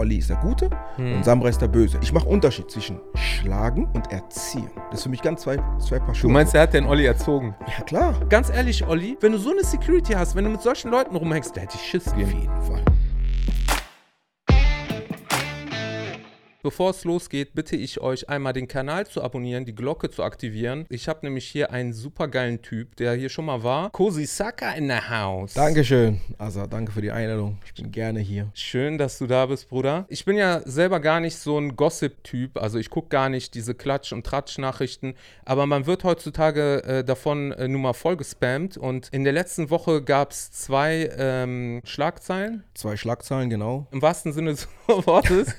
Olli ist der Gute Hm. und Samra ist der Böse. Ich mache Unterschied zwischen Schlagen und Erziehen. Das ist für mich ganz zwei, zwei Paar Du Schuhe. meinst, er hat den Olli erzogen? Ja, klar. Ganz ehrlich, Olli, wenn du so eine Security hast, wenn du mit solchen Leuten rumhängst, da hätte ich Schiss Auf gehen. jeden Fall. Bevor es losgeht, bitte ich euch einmal den Kanal zu abonnieren, die Glocke zu aktivieren. Ich habe nämlich hier einen supergeilen Typ, der hier schon mal war. Kosi Saka in the house. Dankeschön, Asa. Danke für die Einladung. Ich bin gerne hier. Schön, dass du da bist, Bruder. Ich bin ja selber gar nicht so ein Gossip-Typ. Also ich gucke gar nicht diese Klatsch- und Tratsch-Nachrichten. Aber man wird heutzutage äh, davon äh, nun mal voll gespammt. Und in der letzten Woche gab es zwei ähm, Schlagzeilen. Zwei Schlagzeilen, genau. Im wahrsten Sinne des Wortes.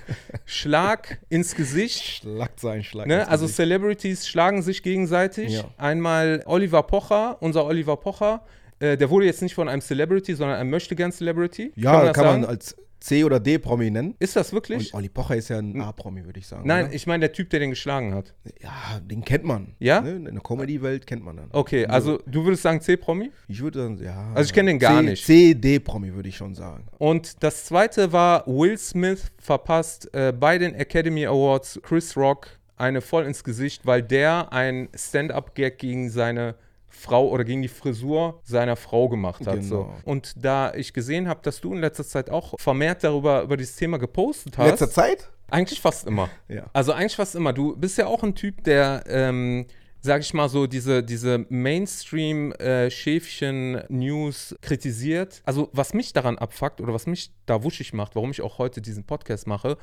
Schlag ins Gesicht. Schlagzeilen, Schlag. Ne? Also Gesicht. Celebrities schlagen sich gegenseitig. Ja. Einmal Oliver Pocher, unser Oliver Pocher. Äh, der wurde jetzt nicht von einem Celebrity, sondern einem Möchtegern-Celebrity. ja, das kann man sagen? als C- oder D-Promi nennen. Ist das wirklich? Und Olli Pocher ist ja ein A-Promi, würde ich sagen. Nein, oder? ich meine der Typ, der den geschlagen hat. Ja, den kennt man. Ja? Ne? In der Comedy-Welt kennt man dann. Okay, also du würdest sagen C-Promi? Ich würde sagen, ja. Also ich kenn den gar C- nicht. C-D-Promi, würde ich schon sagen. Und das zweite war, Will Smith verpasst äh, bei den Academy Awards Chris Rock eine voll ins Gesicht, weil der ein Stand-up-Gag gegen seine Frau oder gegen die Frisur seiner Frau gemacht hat. So. Genau. Und da ich gesehen habe, dass du in letzter Zeit auch vermehrt darüber über dieses Thema gepostet hast. Letzter Zeit? Eigentlich fast immer. Ja. Also eigentlich fast immer. Du bist ja auch ein Typ, der, ähm, sag ich mal so, diese, diese Mainstream-Schäfchen-News kritisiert. Also was mich daran abfuckt oder was mich da wuschig macht, warum ich auch heute diesen Podcast mache,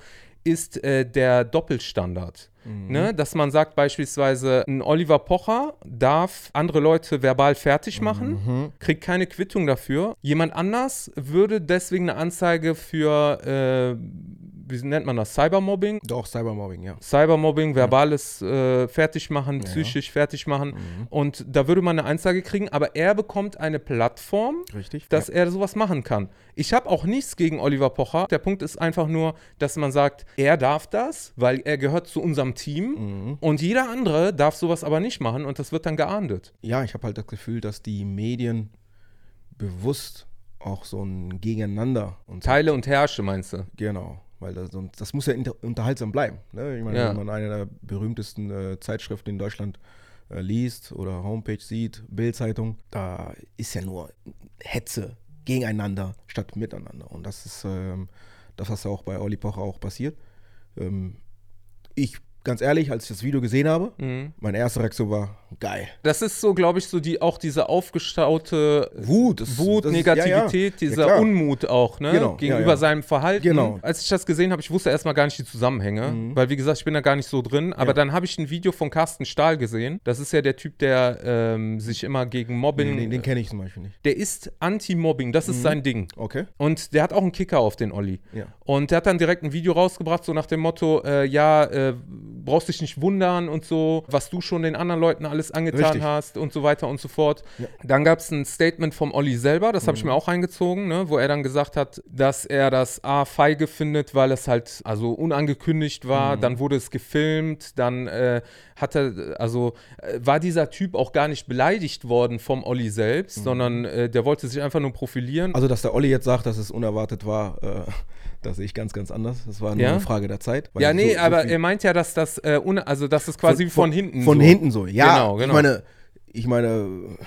ist äh, der Doppelstandard. Ne? Dass man sagt beispielsweise, ein Oliver Pocher darf andere Leute verbal fertig machen, kriegt keine Quittung dafür. Jemand anders würde deswegen eine Anzeige für, äh, wie nennt man das, Cybermobbing Doch, Cybermobbing, ja. Cybermobbing, verbales äh, Fertigmachen, psychisch Fertigmachen. Und da würde man eine Anzeige kriegen, aber er bekommt eine Plattform, Richtig. dass ja. er sowas machen kann. Ich habe auch nichts gegen Oliver Pocher. Der Punkt ist einfach nur, dass man sagt, er darf das, weil er gehört zu unserem Team und jeder andere darf sowas aber nicht machen und das wird dann geahndet. ja, ich habe halt das Gefühl, dass die Medien bewusst auch so ein Gegeneinander und Teile und Herrsche, meinst du? genau, weil das, sonst, das muss ja unterhaltsam bleiben. Ne? Ich meine, Ja. wenn man eine der berühmtesten äh, Zeitschriften in Deutschland äh, liest oder Homepage sieht, Bildzeitung, da ist ja nur Hetze gegeneinander statt miteinander. Und das ist ähm, das, was ja auch bei Olli Pocher auch passiert. Ähm, ich, ganz ehrlich, als ich das Video gesehen habe, Mhm. meine erste Reaktion war geil. Das ist so, glaube ich, so die auch diese aufgestaute Wut, das- Wut, das ist- Negativität, ja, ja. dieser Ja. Unmut auch, ne? Genau, Gegenüber seinem Verhalten. Genau. Als ich das gesehen habe, ich wusste erstmal gar nicht die Zusammenhänge, weil wie gesagt, ich bin da gar nicht so drin. Aber dann habe ich ein Video von Carsten Stahl gesehen. Das ist ja der Typ, der ähm, sich immer gegen Mobbing. Den, den kenne ich zum Beispiel nicht. der ist Anti-Mobbing, das ist sein Ding. Okay. Und der hat auch einen Kicker auf den Olli. Ja. Und der hat dann direkt ein Video rausgebracht, so nach dem Motto, äh, ja, äh, brauchst dich nicht wundern und so, was du schon den anderen Leuten alles angetan Richtig. hast und so weiter und so fort. Ja. Dann gab es ein Statement vom Olli selber, das habe ich mir auch reingezogen, ne, wo er dann gesagt hat, dass er das A feige findet, weil es halt also unangekündigt war, dann wurde es gefilmt, dann äh, hat er, also äh, war dieser Typ auch gar nicht beleidigt worden vom Olli selbst, sondern äh, der wollte sich einfach nur profilieren. Also, dass der Olli jetzt sagt, dass es unerwartet war, äh, das sehe ich ganz, ganz anders. Das war nur Ja? eine Frage der Zeit. Ja, nee, so aber er meint ja, dass das, äh, un also dass es quasi von, von hinten Von so. hinten so, ja. Genau, genau. Ich meine, ich meine,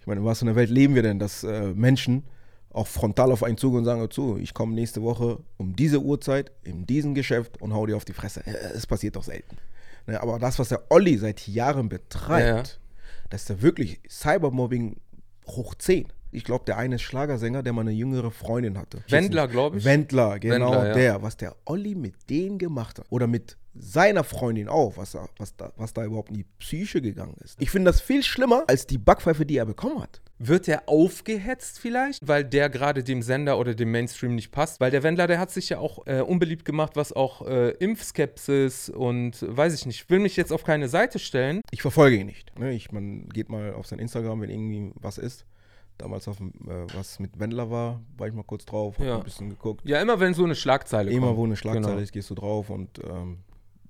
ich meine, in was für einer Welt leben wir denn, dass äh, Menschen auch frontal auf einen zugehen und sagen, zu, ich komme nächste Woche um diese Uhrzeit in diesem Geschäft und hau dir auf die Fresse. Äh, Es passiert doch selten. Ne, aber das, was der Olli seit Jahren betreibt, Ja, ja. das ist ja wirklich Cybermobbing hoch 10. Ich glaube, der eine ist Schlagersänger, der mal eine jüngere Freundin hatte. Wendler, glaube ich. Wendler, genau Wendler, ja. der. Was der Olli mit denen gemacht hat. Oder mit seiner Freundin auch, was da, was, da, was da überhaupt in die Psyche gegangen ist. Ich finde das viel schlimmer als die Backpfeife, die er bekommen hat. Wird er aufgehetzt vielleicht, weil der gerade dem Sender oder dem Mainstream nicht passt? Weil der Wendler, der hat sich ja auch äh, unbeliebt gemacht, was auch äh, Impfskepsis und weiß ich nicht, will mich jetzt auf keine Seite stellen. Ich verfolge ihn nicht. Ne? Ich, man geht mal auf sein Instagram, wenn irgendwie was ist. Damals, auf, dem, äh, was mit Wendler war, war ich mal kurz drauf, hab Ja. ein bisschen geguckt. Ja, immer wenn so eine Schlagzeile Immer kommt. wo eine Schlagzeile Genau. ist, gehst du drauf und ähm,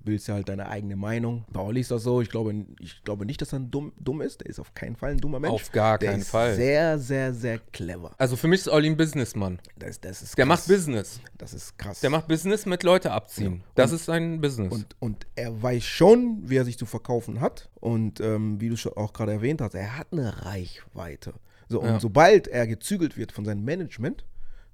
bildest ja halt deine eigene Meinung. Olli ist das so, ich glaube, ich glaube nicht, dass er dumm, dumm ist. Der ist auf keinen Fall ein dummer Mensch. Auf gar der keinen ist Fall. Sehr, sehr, sehr clever. Also für mich ist Olli ein Businessmann. Das, das ist Der krass. macht Business. Das ist krass. Der macht Business mit Leute abziehen. Das ist sein Business. und, und er weiß schon, wie er sich zu verkaufen hat. Und ähm, wie du schon auch gerade erwähnt hast, er hat eine Reichweite. So, und Ja. sobald er gezügelt wird von seinem Management,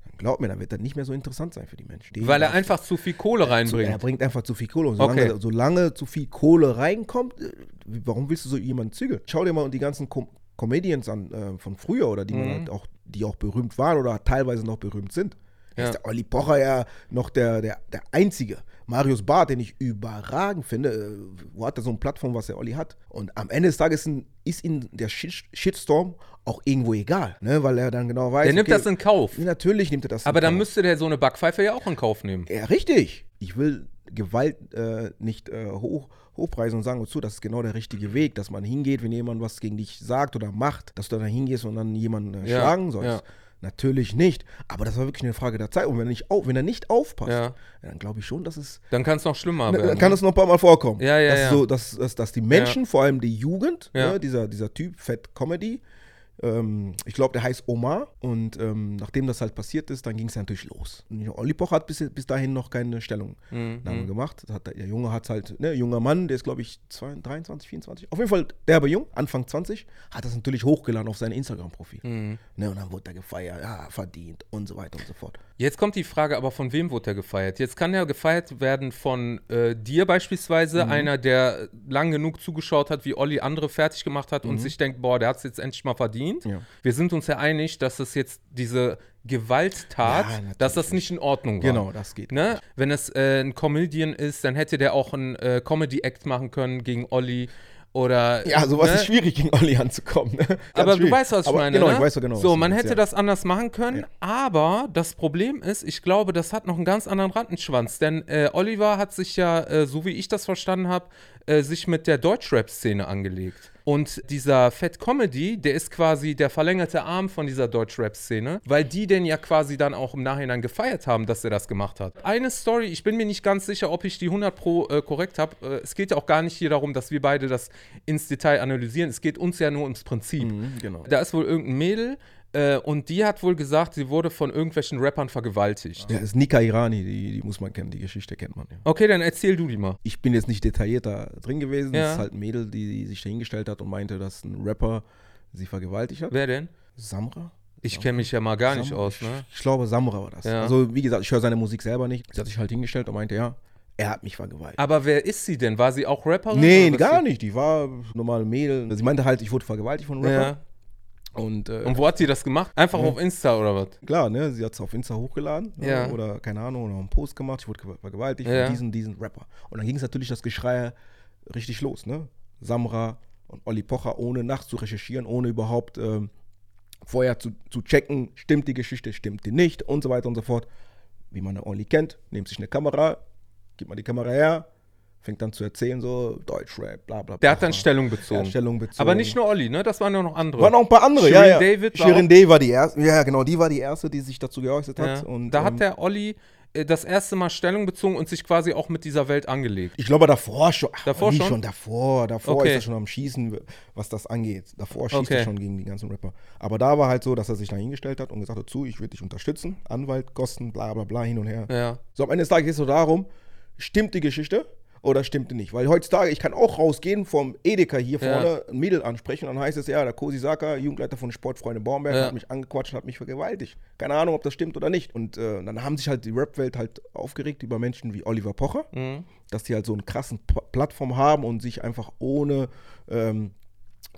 dann glaub mir, dann wird er nicht mehr so interessant sein für die Menschen. Die Weil er einfach zu viel Kohle Zu, er reinbringt. bringt einfach zu viel Kohle. Und solange, Okay. solange zu viel Kohle reinkommt, äh, warum willst du so jemanden zügeln? Schau dir mal die ganzen Com Comedians an äh, von früher oder die, man Mhm. halt auch, die auch berühmt waren oder teilweise noch berühmt sind. Ja. Ist der Olli Pocher ja noch der, der, der Einzige. Marius Barth, den ich überragend finde, äh, wo hat er so eine Plattform, was der Olli hat? Und am Ende des Tages ist, ihm der Shit Shitstorm auch irgendwo egal, ne? weil er dann genau weiß. Der nimmt okay, das in Kauf. Natürlich nimmt er das Aber in dann Kauf. müsste der so eine Backpfeife ja auch in Kauf nehmen. Ja, richtig. Ich will Gewalt äh, nicht äh, hoch, hochpreisen und sagen, wozu, das ist genau der richtige Weg, dass man hingeht, wenn jemand was gegen dich sagt oder macht, dass du dann hingehst und dann jemanden äh, Ja, schlagen sollst. ja. Natürlich nicht. Aber das war wirklich eine Frage der Zeit. Und wenn er nicht, auf, wenn er nicht aufpasst, Ja. ja, dann glaube ich schon, dass es. Dann kann es noch schlimmer Dann werden. kann es noch ein paar Mal vorkommen. Ja, ja, dass, ja. So, dass, dass, dass die Menschen, vor allem die Jugend, Ja. ne, dieser, dieser Typ Fat Comedy, ähm, ich glaube, der heißt Omar. Und ähm, nachdem das halt passiert ist, dann ging es natürlich los. Und Olli Pocher hat bis, bis dahin noch keine Stellungnahme Mhm. gemacht. Hat, der der Junge hat halt, ne, junger Mann, der ist glaube ich 22, 23, 24. Auf jeden Fall derbe jung, Anfang 20, hat das natürlich hochgeladen auf sein Instagram-Profil. Mhm. Ne, und dann wurde er gefeiert, ja, verdient und so weiter und so fort. Jetzt kommt die Frage, aber von wem wurde er gefeiert? Jetzt kann er gefeiert werden von äh, dir beispielsweise, einer, der lang genug zugeschaut hat, wie Olli andere fertig gemacht hat und sich denkt, boah, der hat es jetzt endlich mal verdient. Ja. Wir sind uns ja einig, dass es jetzt diese Gewalttat, Ja, dass das nicht in Ordnung war. Genau, das geht. Ne? Wenn es äh, ein Comedian ist, dann hätte der auch einen äh, Comedy-Act machen können gegen Olli oder. Ja, sowas ne? ist schwierig, gegen Olli anzukommen. Ne? Aber du schwierig. weißt, was ich Aber meine. Genau, ne? ich weiß genau. So, du man hätte ja. das anders machen können, Ja. aber das Problem ist, ich glaube, das hat noch einen ganz anderen Rattenschwanz. Denn äh, Oliver hat sich ja, äh, so wie ich das verstanden habe, äh, sich mit der Deutschrap-Szene angelegt. Und dieser Fat Comedy, der ist quasi der verlängerte Arm von dieser Deutschrap-Szene, weil die den ja quasi dann auch im Nachhinein gefeiert haben, dass er das gemacht hat. Eine Story, ich bin mir nicht ganz sicher, ob ich die 100 pro äh, korrekt habe. Äh, es geht ja auch gar nicht hier darum, dass wir beide das ins Detail analysieren. Es geht uns ja nur ums Prinzip. Mhm, genau. Da ist wohl irgendein Mädel äh, und die hat wohl gesagt, sie wurde von irgendwelchen Rappern vergewaltigt. Ja, das ist Nika Irani, die, die muss man kennen, die Geschichte kennt man ja. Okay, dann erzähl du die mal. Ich bin jetzt nicht detailliert da drin gewesen. Ja. Das ist halt ein Mädel, die, die sich da hingestellt hat und meinte, dass ein Rapper sie vergewaltigt hat. Wer denn? Samra? Ich kenne mich ja mal gar nicht Samra? aus, ne? Ich, ich glaube, Samra war das. Ja. Also, wie gesagt, ich höre seine Musik selber nicht. Sie hat sich halt hingestellt und meinte, ja, er hat mich vergewaltigt. Aber wer ist sie denn? War sie auch Rapperin? nee, gar nicht. Die war normale Mädel. Sie meinte halt, ich wurde vergewaltigt von einem Rapper. Ja. Und, äh, Und wo hat sie das gemacht? Einfach auf Insta oder was? klar, ne, sie hat es auf Insta hochgeladen ne, Ja. oder keine Ahnung, oder einen Post gemacht, ich wurde ge- vergewaltigt Ja. von diesen, diesen Rapper. Und dann ging es natürlich das Geschrei richtig los, ne? Samra und Olli Pocher, ohne nach zu recherchieren, ohne überhaupt ähm, vorher zu, zu checken, stimmt die Geschichte, stimmt die nicht und so weiter und so fort. Wie man Olli kennt, nimmt sich eine Kamera, gibt mal die Kamera her, fängt dann zu erzählen, so Deutschrap, bla bla bla. Der hat dann Stellung bezogen. hat Stellung bezogen. Aber nicht nur Olli, ne? Das waren ja noch andere. Waren noch ein paar andere, Shirin ja, ja. David war Shirin auch- Day war die erste, ja genau, die war die erste, die sich dazu geäußert ja. hat. Und, da ähm, hat der Olli äh, das erste Mal Stellung bezogen und sich quasi auch mit dieser Welt angelegt. Ich glaube davor schon. Ach, Davor wie schon? davor. Davor Okay. ist er schon am Schießen, was das angeht. Davor schießt Okay. er schon gegen die ganzen Rapper. Aber da war halt so, dass er sich da hingestellt hat und gesagt hat, zu, ich würde dich unterstützen. Anwalt, Kosten, bla bla bla, hin und her. Ja. So am Ende des Tages geht es so darum, stimmt die Geschichte oder stimmt die nicht? Weil heutzutage, ich kann auch rausgehen vom Edeka hier Ja. vorne, ein Mädel ansprechen und dann heißt es, ja, der Kosi Saka, Jugendleiter von Sportfreunde Baumberg, Ja. hat mich angequatscht und hat mich vergewaltigt. Keine Ahnung, ob das stimmt oder nicht. Und äh, dann haben sich halt die Rap-Welt halt aufgeregt über Menschen wie Oliver Pocher Mhm. dass die halt so einen krassen P Plattform haben und sich einfach ohne, ähm,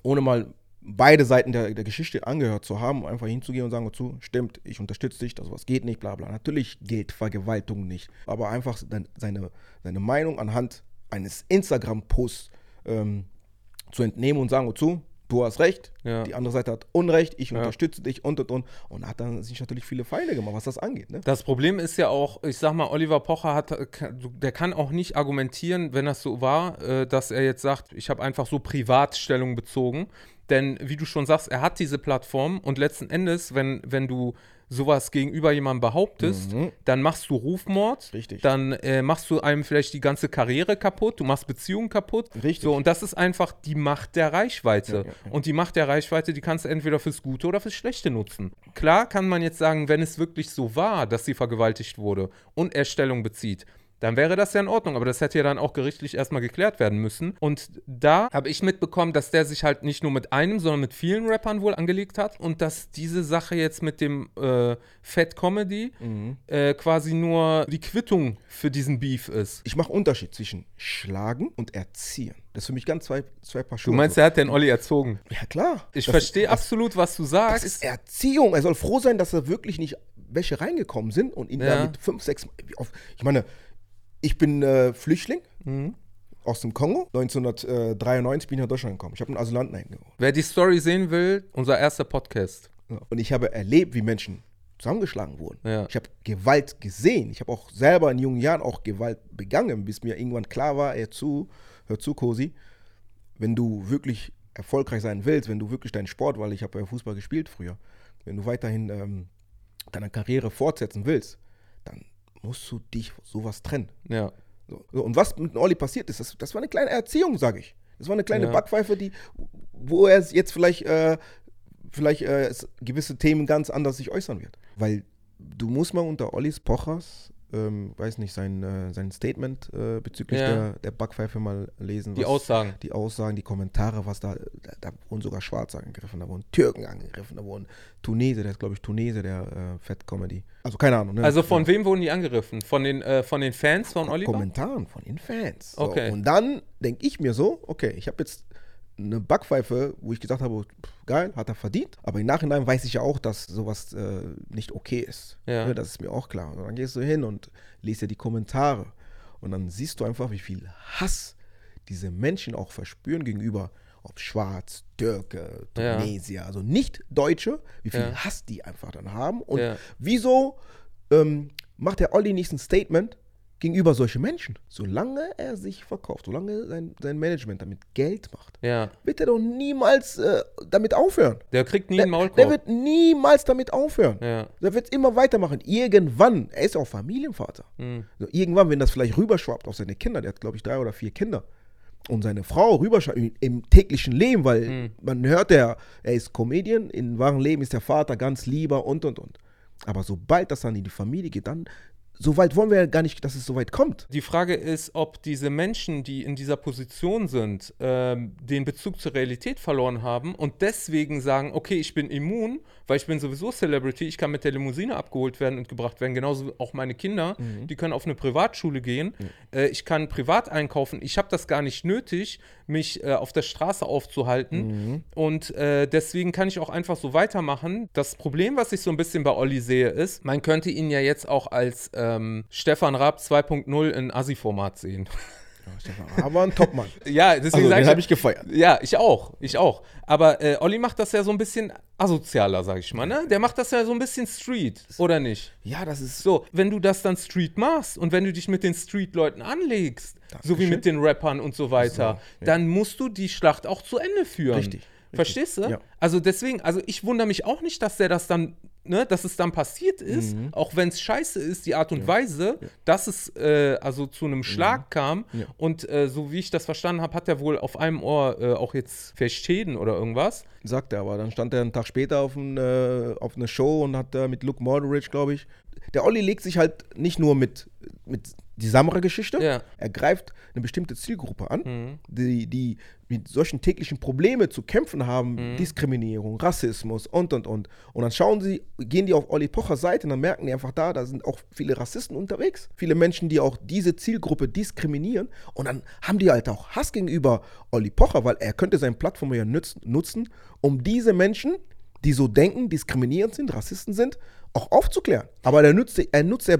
ohne mal beide Seiten der, der Geschichte angehört zu haben, einfach hinzugehen und sagen, zu, stimmt, ich unterstütze dich, das was geht nicht, bla bla. Natürlich gilt Vergewaltigung nicht, aber einfach seine, seine Meinung anhand eines Instagram-Posts ähm, zu entnehmen und sagen, zu, du hast recht, Ja. die andere Seite hat Unrecht, ich Ja. unterstütze dich und und und. Und hat dann sich natürlich viele Feinde gemacht, was das angeht. Ne? Das Problem ist ja auch, ich sag mal, Oliver Pocher hat, der kann auch nicht argumentieren, wenn das so war, äh, dass er jetzt sagt, ich habe einfach so Privatstellung bezogen. Denn wie du schon sagst, er hat diese Plattform und letzten Endes, wenn, wenn du sowas gegenüber jemandem behauptest, Mhm. dann machst du Rufmord, Richtig. dann äh, machst du einem vielleicht die ganze Karriere kaputt, du machst Beziehungen kaputt. Richtig. So, und das ist einfach die Macht der Reichweite. Ja, ja, ja. Und die Macht der Reichweite, die kannst du entweder fürs Gute oder fürs Schlechte nutzen. Klar kann man jetzt sagen, wenn es wirklich so war, dass sie vergewaltigt wurde und er Stellung bezieht, dann wäre das ja in Ordnung, aber das hätte ja dann auch gerichtlich erstmal geklärt werden müssen. Und da habe ich mitbekommen, dass der sich halt nicht nur mit einem, sondern mit vielen Rappern wohl angelegt hat und dass diese Sache jetzt mit dem äh, Fat Comedy Mhm. äh, quasi nur die Quittung für diesen Beef ist. Ich mache Unterschied zwischen Schlagen und Erziehen. Das ist für mich ganz zwei, zwei Paar Schuhe. Du meinst, er hat den Olli erzogen? ja klar. Ich Das- verstehe das- absolut, was du Das sagst. ist Erziehung. Er soll froh sein, dass da wirklich nicht welche reingekommen sind und ihn Ja. da mit fünf, sechs. oft- Ich meine, ich bin äh, Flüchtling Mhm. aus dem Kongo. 1993 bin ich nach Deutschland gekommen. Ich habe einen Asylanten eingeholt. Wer die Story sehen will, unser erster Podcast. Und ich habe erlebt, wie Menschen zusammengeschlagen wurden. Ja. Ich habe Gewalt gesehen. Ich habe auch selber in jungen Jahren auch Gewalt begangen, bis mir irgendwann klar war, hör zu, hör zu, Cosi, wenn du wirklich erfolgreich sein willst, wenn du wirklich deinen Sport, weil ich habe ja Fußball gespielt früher, wenn du weiterhin ähm, deine Karriere fortsetzen willst, dann musst du dich sowas trennen. Ja. So. Und was mit Olli passiert ist, das, das war eine kleine Erziehung, sage ich. Das war eine kleine Ja. Backpfeife, die, wo er jetzt vielleicht, äh, vielleicht äh, gewisse Themen ganz anders sich äußern wird. Weil du musst mal unter Ollis Pochers, ähm, weiß nicht, sein, äh, sein Statement äh, bezüglich Ja. der, der Backpfeife mal lesen. Die Aussagen. Die Aussagen, die Kommentare, was da, da, da wurden sogar Schwarze angegriffen, da wurden Türken angegriffen, da wurden Tunese, der ist glaube ich Tunese, der äh, Fat Comedy. Also keine Ahnung. Ne? Also von wem wurden die angegriffen? Von den, äh, von den Fans von Oliver? Kommentaren von den Fans. So, Okay. Und dann denke ich mir so, okay, ich habe jetzt eine Backpfeife, wo ich gesagt habe, pff, geil, hat er verdient. Aber im Nachhinein weiß ich ja auch, dass sowas äh, nicht okay ist. Ja. Ne, das ist mir auch klar. Und dann gehst du hin und liest dir die Kommentare. Und dann siehst du einfach, wie viel Hass diese Menschen auch verspüren gegenüber, ob Schwarz, Türke, Ja. Tunesier, also nicht Deutsche, wie viel Ja. Hass die einfach dann haben. Und Ja. wieso ähm, macht der Olli nicht ein Statement gegenüber solchen Menschen? Solange er sich verkauft, solange sein, sein Management damit Geld macht, Ja. wird er doch niemals äh, damit aufhören. Der kriegt nie Der, einen Maulkorb. der wird niemals damit aufhören. ja. Der wird immer weitermachen. Irgendwann, er ist auch Familienvater. Mhm. So, irgendwann, wenn das vielleicht rüberschwappt auf seine Kinder, der hat, glaube ich, drei oder vier Kinder, und seine Frau rüberschwappt im, im täglichen Leben, weil Mhm. man hört ja, er ist Comedian, im wahren Leben ist der Vater ganz lieber und und und. Aber sobald das dann in die Familie geht, dann, so weit wollen wir ja gar nicht, dass es so weit kommt. Die Frage ist, ob diese Menschen, die in dieser Position sind, ähm, den Bezug zur Realität verloren haben und deswegen sagen, okay, ich bin immun, weil ich bin sowieso Celebrity, ich kann mit der Limousine abgeholt werden und gebracht werden, genauso auch meine Kinder, Mhm. die können auf eine Privatschule gehen, äh, ich kann privat einkaufen, ich habe das gar nicht nötig, mich äh, auf der Straße aufzuhalten Mhm. und äh, deswegen kann ich auch einfach so weitermachen. Das Problem, was ich so ein bisschen bei Olli sehe, ist, man könnte ihn ja jetzt auch als ähm, Stefan Raab 2.0 in Assi-Format sehen. Aber ein Topmann. ja, deswegen Also, sage den ich, habe ich gefeiert. ja, ich auch, ich auch. Aber äh, Olli macht das ja so ein bisschen asozialer, sag ich mal, ne? Der macht das ja so ein bisschen Street, oder nicht? Ja, das ist So, wenn du das dann Street machst und wenn du dich mit den Street-Leuten anlegst, so wie Dankeschön. mit den Rappern und so weiter, So, ja. dann musst du die Schlacht auch zu Ende führen. Richtig, richtig. Verstehst du? Ja. Also deswegen, also ich wundere mich auch nicht, dass der das dann, ne, dass es dann passiert ist, Mhm. auch wenn es scheiße ist, die Art und Weise, dass es äh, also zu einem Schlag kam. Mhm. Ja. Und äh, so wie ich das verstanden habe, hat er wohl auf einem Ohr äh, auch jetzt Schäden oder irgendwas. Sagt er, aber dann stand er einen Tag später auf, ein, äh, auf eine Show und hat da mit Luke Morderidge, glaube ich. Der Olli legt sich halt nicht nur mit, mit die Samra-Geschichte, Ja. er greift eine bestimmte Zielgruppe an, Mhm. die, die mit solchen täglichen Problemen zu kämpfen haben, Mhm. Diskriminierung, Rassismus und und und. Und dann schauen sie, gehen die auf Olli Pochers Seite und dann merken die einfach da, da sind auch viele Rassisten unterwegs. Viele Menschen, die auch diese Zielgruppe diskriminieren. Und dann haben die halt auch Hass gegenüber Olli Pocher, weil er könnte seine Plattform ja nutzen, um diese Menschen, die so denken, diskriminierend sind, Rassisten sind, auch aufzuklären. Aber er nutzt, er nutzt ja,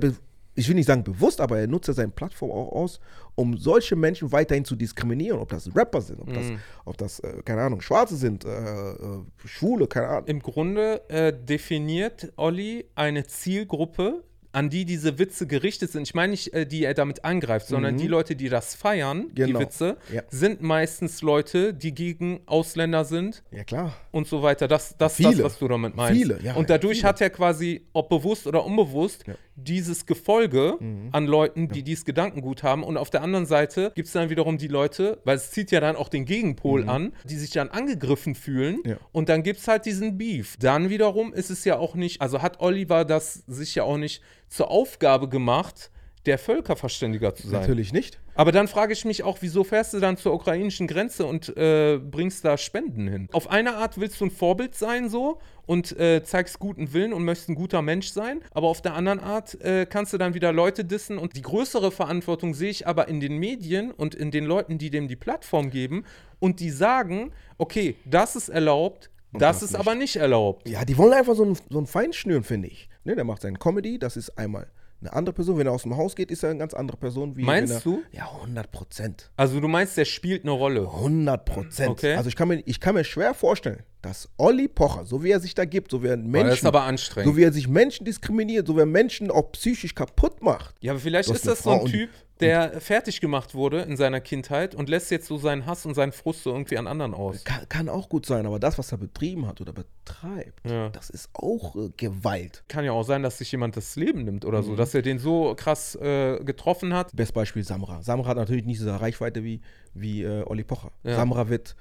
ich will nicht sagen bewusst, aber er nutzt ja seine Plattform auch aus, um solche Menschen weiterhin zu diskriminieren. Ob das Rapper sind, ob das, ob das äh, keine Ahnung, Schwarze sind, äh, äh, Schwule, keine Ahnung. Im Grunde äh, definiert Olli eine Zielgruppe, an die diese Witze gerichtet sind, ich meine nicht, äh, die er damit angreift, sondern Mhm. die Leute, die das feiern, Genau. die Witze, Ja. sind meistens Leute, die gegen Ausländer sind Ja, klar. und so weiter. Das, das ist das, was du damit meinst. Viele, ja, und ja, dadurch viele. hat er quasi, ob bewusst oder unbewusst, Ja. Mhm. Dieses Gefolge an Leuten, die dieses Gedankengut haben. Und auf der anderen Seite gibt es dann wiederum die Leute, weil es zieht ja dann auch den Gegenpol an, die sich dann angegriffen fühlen. Mhm. Ja. Und dann gibt es halt diesen Beef. Dann wiederum ist es ja auch nicht, also hat Oliver das sich ja auch nicht zur Aufgabe gemacht, der Völkerverständiger zu sein. Natürlich nicht. Aber dann frage ich mich auch, wieso fährst du dann zur ukrainischen Grenze und äh, bringst da Spenden hin? Auf eine Art willst du ein Vorbild sein so und äh, zeigst guten Willen und möchtest ein guter Mensch sein, aber auf der anderen Art äh, kannst du dann wieder Leute dissen und die größere Verantwortung sehe ich aber in den Medien und in den Leuten, die dem die Plattform geben und die sagen, okay, das ist erlaubt, das, das ist nicht. aber nicht erlaubt. Ja, die wollen einfach so einen, so einen Fein schnüren, finde ich. Ne, der macht seine Comedy, das ist einmal eine andere Person. Wenn er aus dem Haus geht, ist er eine ganz andere Person. Wie Meinst er, du? Ja, 100 Prozent. Also du meinst, der spielt eine Rolle. 100 Prozent. Okay. Also ich kann, mir, ich kann mir schwer vorstellen, dass Olli Pocher, so wie er sich da gibt, so wie er Menschen, das ist aber anstrengend. so wie er sich Menschen diskriminiert, so wie er Menschen auch psychisch kaputt macht. Ja, aber vielleicht ist eine das so Frau ein und- Typ, der fertig gemacht wurde in seiner Kindheit und lässt jetzt so seinen Hass und seinen Frust so irgendwie an anderen aus. Kann, kann auch gut sein, aber das, was er betrieben hat oder betreibt, Ja. das ist auch äh, Gewalt. Kann ja auch sein, dass sich jemand das Leben nimmt oder Mhm. so, dass er den so krass äh, getroffen hat. Best Beispiel Samra. Samra hat natürlich nicht diese Reichweite wie, wie äh, Olli Pocher. Ja. Samra wird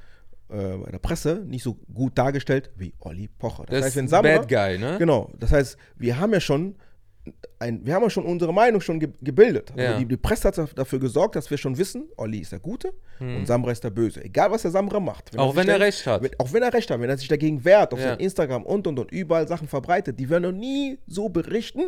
äh, bei der Presse nicht so gut dargestellt wie Olli Pocher. Das heißt, wenn Samra, Bad Guy, ne? Genau, das heißt, wir haben ja schon ein, wir haben ja schon unsere Meinung schon ge gebildet. Also Ja. die, die Presse hat dafür gesorgt, dass wir schon wissen, Olli ist der Gute und Samra ist der Böse. Egal, was der Samra macht. Hm. Auch wenn er da- recht hat. Wenn, auch wenn er recht hat, wenn er sich dagegen wehrt, auf Ja. seinem Instagram und und und überall Sachen verbreitet, die werden noch nie so berichten,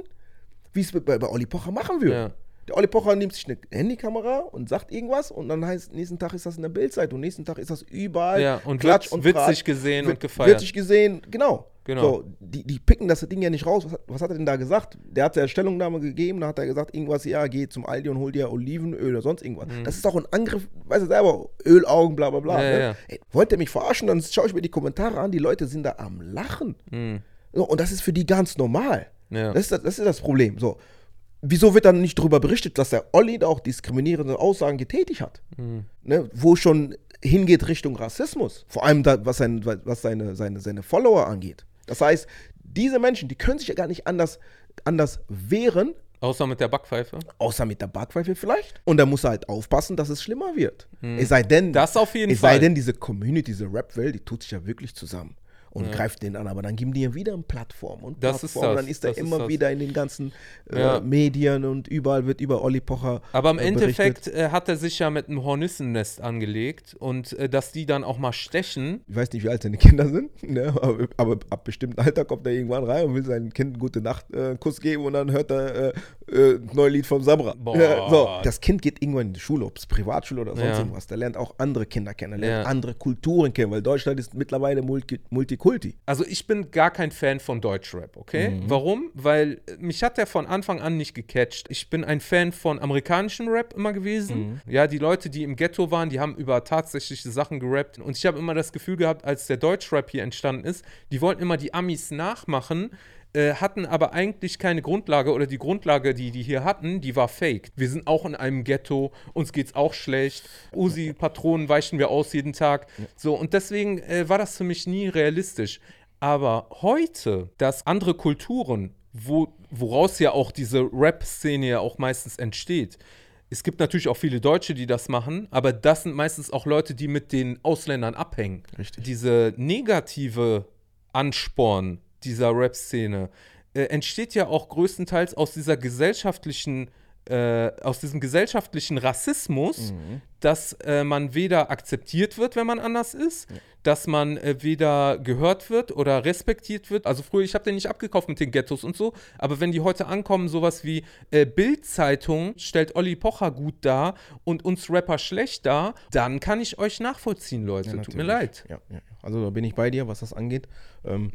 wie es bei, bei Olli Pocher machen würde. Ja. Der Olli Pocher nimmt sich eine Handykamera und sagt irgendwas und dann heißt, nächsten Tag ist das in der Bildzeitung, nächsten Tag ist das überall. Ja, und Klatsch und witzig Tratsch, gesehen wird, und gefeiert. Witzig gesehen, genau. Genau. So, die, die picken das Ding ja nicht raus. Was hat, was hat er denn da gesagt? Der hat ja Stellungnahme gegeben, da hat er gesagt, irgendwas, ja, geh zum Aldi und hol dir Olivenöl oder sonst irgendwas. Das ist auch ein Angriff, weiß er selber, Ölaugen, bla bla bla. Mhm. Ja, ne? ja. Ey, wollt ihr mich verarschen? Dann schaue ich mir die Kommentare an, die Leute sind da am Lachen. So, und das ist für die ganz normal. Mhm. Ja. Das, ist das, das ist das Problem. So. Wieso wird dann nicht darüber berichtet, dass der Olli da auch diskriminierende Aussagen getätigt hat? Mhm. Ne, wo schon hingeht Richtung Rassismus. Vor allem, da, was, sein, was seine, seine, seine Follower angeht. Das heißt, diese Menschen, die können sich ja gar nicht anders, anders wehren, Außer mit der Backpfeife. außer mit der Backpfeife vielleicht. Und da muss er halt aufpassen, dass es schlimmer wird. Es sei denn, Mhm. Das auf jeden es Fall. sei denn, diese Community, diese Rap-Welt, die tut sich ja wirklich zusammen und greift den an. Aber dann geben die ja wieder eine Plattform und Das ist Plattform. das, dann ist er das ist immer das. wieder in den ganzen äh, Ja. Medien und überall wird über Olli Pocher Aber im äh, Endeffekt äh, hat er sich ja mit einem Hornissennest angelegt und äh, dass die dann auch mal stechen. Ich weiß nicht, wie alt seine Kinder sind, ne? aber, aber ab bestimmten Alter kommt er irgendwann rein und will seinem Kind gute Nacht äh, Kuss geben und dann hört er äh, ein neues Lied vom Sabra. Boah. Ja, so, das Kind geht irgendwann in die Schule, ob es Privatschule oder sonst Ja. irgendwas. Der lernt auch andere Kinder kennen, er lernt Ja. andere Kulturen kennen, weil Deutschland ist mittlerweile Multi Multikulti. Also ich bin gar kein Fan von Deutschrap, okay? Mhm. Warum? Weil äh, mich hat der von Anfang an nicht gecatcht. Ich bin ein Fan von amerikanischem Rap immer gewesen. Mhm. Ja, die Leute, die im Ghetto waren, die haben über tatsächliche Sachen gerappt. Und ich habe immer das Gefühl gehabt, als der Deutschrap hier entstanden ist, die wollten immer die Amis nachmachen, äh, hatten aber eigentlich keine Grundlage oder die Grundlage, die die hier hatten, die war fake. Wir sind auch in einem Ghetto, uns geht's auch schlecht. Usi-Patronen weichen wir aus jeden Tag. So, und deswegen äh, war das für mich nie realistisch. Aber heute, dass andere Kulturen, wo, woraus ja auch diese Rap-Szene ja auch meistens entsteht, es gibt natürlich auch viele Deutsche, die das machen, aber das sind meistens auch Leute, die mit den Ausländern abhängen. Richtig. Diese negative Ansporn dieser Rap-Szene äh, entsteht ja auch größtenteils aus dieser gesellschaftlichen, äh, aus diesem gesellschaftlichen Rassismus, dass äh, man weder akzeptiert wird, wenn man anders ist, dass man äh, weder gehört wird oder respektiert wird. Also früher, ich habe den nicht abgekauft mit den Ghettos und so, aber wenn die heute ankommen, sowas wie äh, Bild-Zeitung stellt Olli Pocher gut dar und uns Rapper schlecht dar, dann kann ich euch nachvollziehen, Leute. Tut mir leid. Ja, ja. Also da bin ich bei dir, was das angeht. Ähm,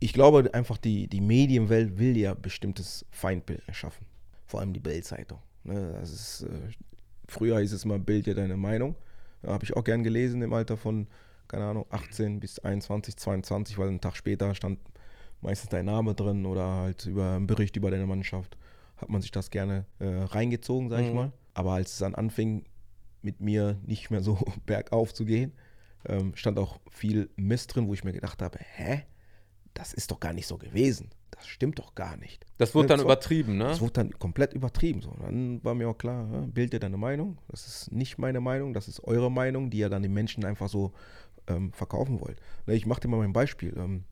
ich glaube einfach, die, die Medienwelt will ja bestimmtes Feindbild erschaffen. Vor allem die Bild-Zeitung. Ne, das ist, äh, früher hieß es mal, Bild ja deine Meinung. Da habe ich auch gern gelesen im Alter von, keine Ahnung, 18 bis 21, 22, weil einen Tag später stand meistens dein Name drin oder halt über einen Bericht über deine Mannschaft. hat man sich das gerne äh, reingezogen, sag ich Mhm. mal. Aber als es dann anfing, mit mir nicht mehr so bergauf zu gehen, ähm, stand auch viel Mist drin, wo ich mir gedacht habe, hä? Das ist doch gar nicht so gewesen. Das stimmt doch gar nicht. Das wurde Ne, dann übertrieben, ne? Das wurde dann komplett übertrieben. So. Dann war mir auch klar, ja, bild dir deine Meinung. Das ist nicht meine Meinung, das ist eure Meinung, die ihr dann den Menschen einfach so ähm, verkaufen wollt. Ne, Ich mache dir mal mein Beispiel. Ähm,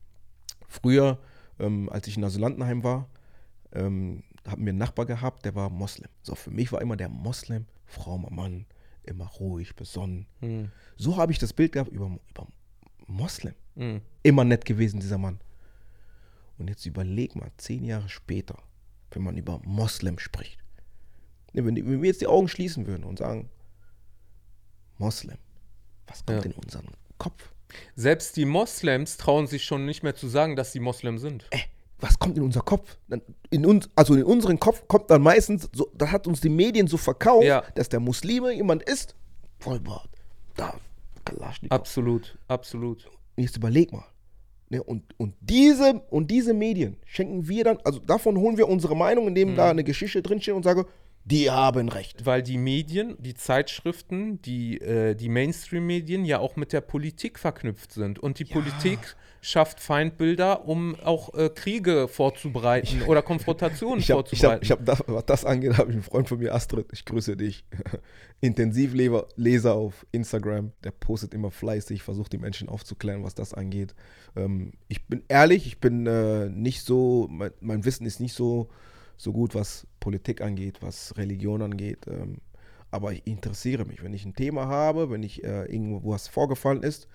früher, ähm, als ich in Asylantenheim war, ähm, haben wir einen Nachbar gehabt, der war Moslem. So, für mich war immer der Moslem, frommer Mann, immer ruhig, besonnen. Mhm. So habe ich das Bild gehabt über, über Moslem. Mhm. Immer nett gewesen, dieser Mann. Und jetzt überleg mal, zehn Jahre später, wenn man über Moslem spricht. Ne, Wenn, wir jetzt die Augen schließen würden und sagen, Moslem, was kommt Ja. in unseren Kopf? Selbst die Moslems trauen sich schon nicht mehr zu sagen, dass sie Moslem sind. Äh, was kommt in unser Kopf? In uns, also in unseren Kopf kommt dann meistens, so, da hat uns die Medien so verkauft, Ja. dass der Muslime jemand ist, Vollbart, da, Kalaschnikow. Absolut, absolut. Und jetzt überleg mal. Ne, und, und, diese, und diese Medien schenken wir dann, also davon holen wir unsere Meinung, indem Mhm. da eine Geschichte drinsteht und sage, die haben recht. Weil die Medien, die Zeitschriften, die, äh, die Mainstream-Medien ja auch mit der Politik verknüpft sind. Und die Politik schafft Feindbilder, um auch äh, Kriege vorzubereiten oder Konfrontationen Ich habe, ich vorzubereiten. hab, ich hab das, was das angeht, habe ich einen Freund von mir, Astrid, ich grüße dich. Intensivleser auf Instagram, der postet immer fleißig, versucht die Menschen aufzuklären, was das angeht. Ähm, ich bin ehrlich, ich bin äh, nicht so, mein, mein Wissen ist nicht so, so gut, was Politik angeht, was Religion angeht. Ähm, aber ich interessiere mich. Wenn ich ein Thema habe, wenn ich äh, irgendwo was vorgefallen ist,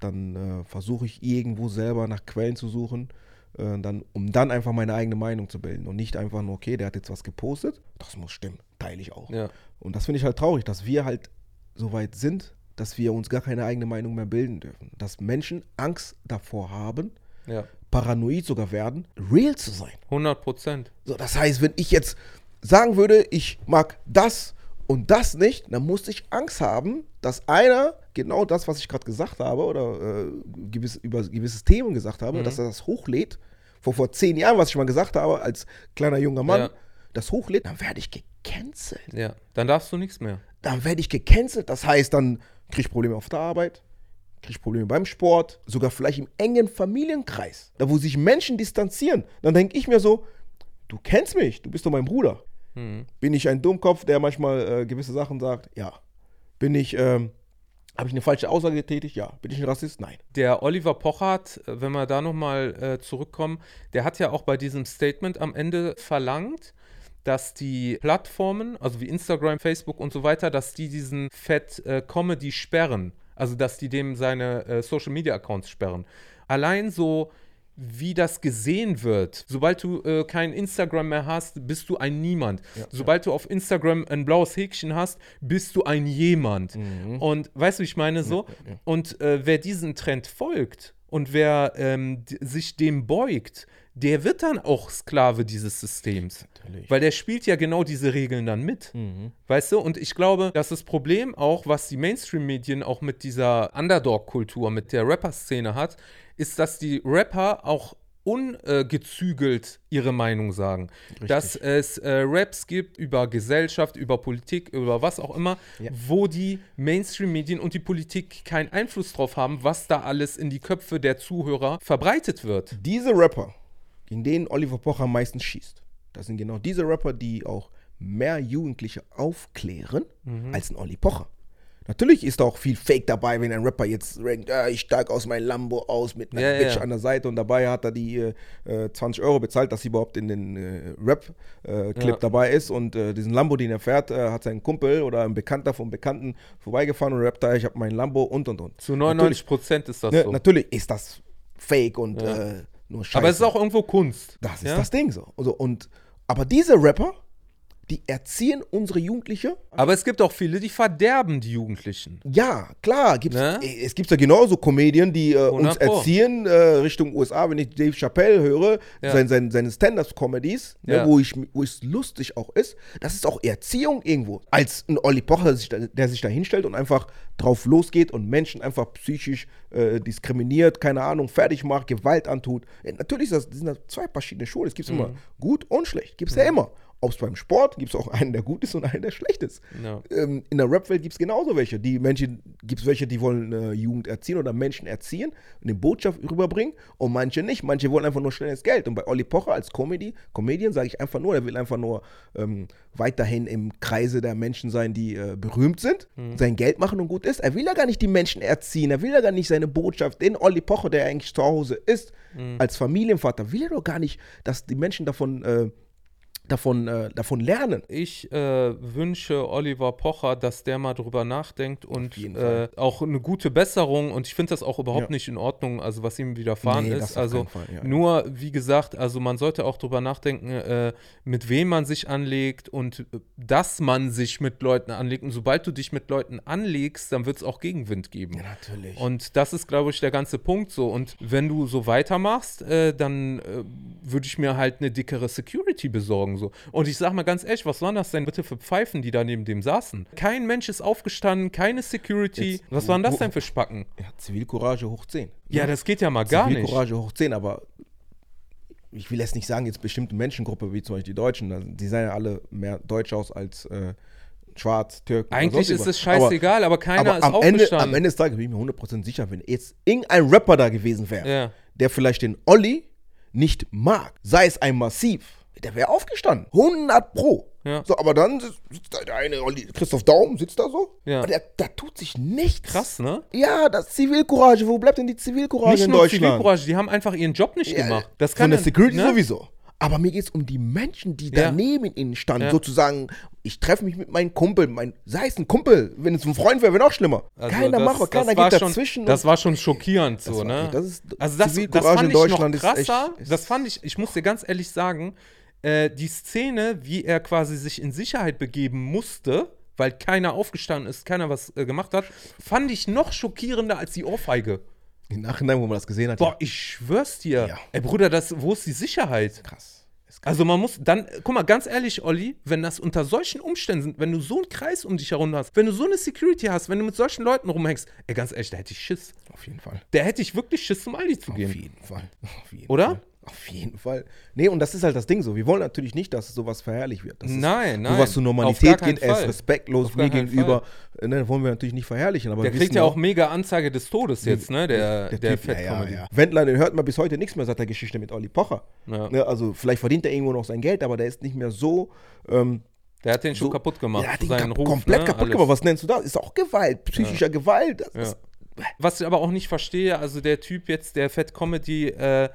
dann äh, versuche ich irgendwo selber nach Quellen zu suchen, äh, dann, um dann einfach meine eigene Meinung zu bilden und nicht einfach nur, okay, der hat jetzt was gepostet, das muss stimmen, teile ich auch. ja. Und das finde ich halt traurig, dass wir halt so weit sind, dass wir uns gar keine eigene Meinung mehr bilden dürfen. Dass Menschen Angst davor haben, ja, paranoid sogar werden, real zu sein. 100 Prozent. So, das heißt, wenn ich jetzt sagen würde, ich mag das und das nicht, dann musste ich Angst haben, dass einer genau das, was ich gerade gesagt habe oder äh, gewiss, über gewisses Themen gesagt habe, dass er das hochlädt. Vor, vor zehn Jahren, was ich mal gesagt habe, als kleiner junger Mann, Ja. das hochlädt, dann werde ich gecancelt. Ja, dann darfst du nichts mehr. Dann werde ich gecancelt. Das heißt, dann kriege ich Probleme auf der Arbeit, kriege ich Probleme beim Sport, sogar vielleicht im engen Familienkreis, da wo sich Menschen distanzieren. Dann denke ich mir so, du kennst mich, du bist doch mein Bruder. Mhm. Bin ich ein Dummkopf, der manchmal äh, gewisse Sachen sagt? Ja. Bin ich, ähm, habe ich eine falsche Aussage getätigt? Ja. Bin ich ein Rassist? Nein. Der Oliver Pochert, äh, wenn wir da nochmal äh, zurückkommen, der hat ja auch bei diesem Statement am Ende verlangt, dass die Plattformen, also wie Instagram, Facebook und so weiter, dass die diesen Fett äh, Comedy sperren. Also dass die dem seine äh, Social Media Accounts sperren. Allein so wie das gesehen wird. Sobald du äh, kein Instagram mehr hast, bist du ein Niemand. Sobald du auf Instagram ein blaues Häkchen hast, bist du ein Jemand. Und weißt du, wie ich meine so? Und äh, wer diesen Trend folgt und wer ähm, sich dem beugt, der wird dann auch Sklave dieses Systems. Natürlich. Weil der spielt ja genau diese Regeln dann mit. Weißt du? Und ich glaube, dass das Problem auch, was die Mainstream-Medien auch mit dieser Underdog-Kultur, mit der Rapper-Szene hat, ist, dass die Rapper auch ungezügelt ihre Meinung sagen. Dass es äh, Raps gibt über Gesellschaft, über Politik, über was auch immer, Ja. wo die Mainstream-Medien und die Politik keinen Einfluss drauf haben, was da alles in die Köpfe der Zuhörer verbreitet wird. Diese Rapper, gegen denen Oliver Pocher am meisten schießt, das sind genau diese Rapper, die auch mehr Jugendliche aufklären Mhm. als ein Olli Pocher. Natürlich ist da auch viel Fake dabei, wenn ein Rapper jetzt rankt, ah, ich steig aus meinem Lambo aus mit einer Ja, Bitch ja. an der Seite und dabei hat er die äh, äh, 20 Euro bezahlt, dass sie überhaupt in den äh, Rap-Clip Ja. dabei ist und äh, diesen Lambo, den er fährt, äh, hat sein Kumpel oder ein Bekannter vom Bekannten vorbeigefahren und rappt da, ich habe mein Lambo und und und. Zu 99 Prozent ist das so. Natürlich ist das Fake und äh, nur Scheiße. Aber es ist auch irgendwo Kunst. Das ist ja? das Ding so. Also, und, aber diese Rapper, die erziehen unsere Jugendliche. Aber es gibt auch viele, die verderben die Jugendlichen. Ja, klar, gibt's, Ne? äh, es gibt ja genauso Comedien, die äh, uns 100 Pro. erziehen äh, Richtung USA, wenn ich Dave Chappelle höre, Ja. sein, sein, seine Stand-Up-Comedies, Ja. ne, wo, ich, wo es lustig auch ist, das ist auch Erziehung irgendwo. Als ein Olli Pocher, der sich da, hinstellt und einfach drauf losgeht und Menschen einfach psychisch äh, diskriminiert, keine Ahnung, fertig macht, Gewalt antut. Ja, natürlich ist das, sind das zwei verschiedene Schulen. Es gibt Mhm. immer gut und schlecht. Gibt es ja immer. Ob es beim Sport gibt es auch einen, der gut ist und einen, der schlecht ist. Ja. Ähm, in der Rap-Welt gibt es genauso welche. Die Menschen, gibt es welche, die wollen äh, Jugend erziehen oder Menschen erziehen und eine Botschaft rüberbringen und manche nicht. Manche wollen einfach nur schnelles Geld. Und bei Olli Pocher als Comedy, Comedian sage ich einfach nur, er will einfach nur ähm, weiterhin im Kreise der Menschen sein, die äh, berühmt sind, sein Geld machen und gut ist. Er will ja gar nicht die Menschen erziehen, er will ja gar nicht seine Botschaft, den Olli Pocher, der eigentlich zu Hause ist, als Familienvater, will er doch gar nicht, dass die Menschen davon, äh, davon, äh, davon lernen. Ich äh, wünsche Oliver Pocher, dass der mal drüber nachdenkt und äh, auch eine gute Besserung. Und ich finde das auch überhaupt Ja. nicht in Ordnung, also was ihm widerfahren Nee, ist. Also ja, ja. nur, wie gesagt, also man sollte auch drüber nachdenken, äh, mit wem man sich anlegt und äh, dass man sich mit Leuten anlegt. Und sobald du dich mit Leuten anlegst, dann wird es auch Gegenwind geben. natürlich. Und das ist, glaube ich, der ganze Punkt so. Und wenn du so weitermachst, äh, dann würde ich mir halt eine dickere Security besorgen. So. Und ich sag mal ganz ehrlich, was waren das denn bitte für Pfeifen, die da neben dem saßen? Kein Mensch ist aufgestanden, keine Security. Jetzt, was waren das denn für Spacken? ja, Zivilcourage hoch 10. Ja, das geht ja mal gar nicht. Zivilcourage hoch 10, aber ich will jetzt nicht sagen, jetzt bestimmte Menschengruppe, wie zum Beispiel die Deutschen, die sehen ja alle mehr deutsch aus als äh, schwarz, Türken. Eigentlich ist es scheißegal, aber, keiner aber ist am Ende, aufgestanden. am Ende des Tages bin ich mir 100% sicher, wenn jetzt irgendein Rapper da gewesen wäre, Ja. der vielleicht den Olli nicht mag, sei es ein Massiv, der wäre aufgestanden. 100 Pro. Ja. So, aber dann sitzt, da der eine Christoph Daum sitzt da so. Ja. Aber der, der tut sich nichts. Krass, ne? Ja, das Zivilcourage. Wo bleibt denn die Zivilcourage Nicht in nur Deutschland? Zivilcourage, die haben einfach ihren Job nicht Ja, gemacht. Das Von kann der ja- Security ne? sowieso. Aber mir geht es um die Menschen, die Ja. daneben ihnen standen. Ja. Sozusagen, ich treffe mich mit meinem Kumpel, mein, sei es ein Kumpel, wenn es ein Freund wäre, wäre noch schlimmer. Also keiner das- macht, das keiner geht schon, dazwischen. Das und- war schon schockierend so, ne? das ist- also das, das fand in ich noch Deutschland ist echt- krasser. ist- das fand ich, ich muss dir ganz ehrlich sagen, äh, die Szene, wie er quasi sich in Sicherheit begeben musste, weil keiner aufgestanden ist, keiner was äh, gemacht hat, fand ich noch schockierender als die Ohrfeige. Im Nachhinein, wo man das gesehen hat. Boah, ich schwör's dir. Ja. Ey, Bruder, das, wo ist die Sicherheit? krass. Also man muss dann, guck mal, ganz ehrlich, Olli, wenn das unter solchen Umständen sind, wenn du so einen Kreis um dich herum hast, wenn du so eine Security hast, wenn du mit solchen Leuten rumhängst, ey, ganz ehrlich, da hätte ich Schiss. Auf jeden Fall. Da hätte ich wirklich Schiss, zum Aldi zu Auf gehen. jeden Fall. Auf jeden Oder? Fall. Auf jeden Fall. Nee, und das ist halt das Ding so. Wir wollen natürlich nicht, dass sowas verherrlicht wird. Das Nein, nein. Sowas zur Auf gar Normalität geht, er ist Fall. respektlos mir gegenüber. Ne, wollen wir natürlich nicht verherrlichen. Aber Der kriegt ja auch mega Anzeige des Todes jetzt, ne? Der, der, Typ, Fat ja, ja, Comedy. ja. Wendler, den hört man bis heute nichts mehr seit der Geschichte mit Olli Pocher. Ja. Ne, also vielleicht verdient er irgendwo noch sein Geld, aber der ist nicht mehr so. Ähm, Der hat den schon so kaputt gemacht. Der hat seinen kap Ruf, komplett ne? kaputt Alles. gemacht. Was nennst du das? Ist auch Gewalt, psychischer Gewalt. Ja. Was ich aber auch nicht verstehe, also der Typ jetzt, der Fat Comedy, äh,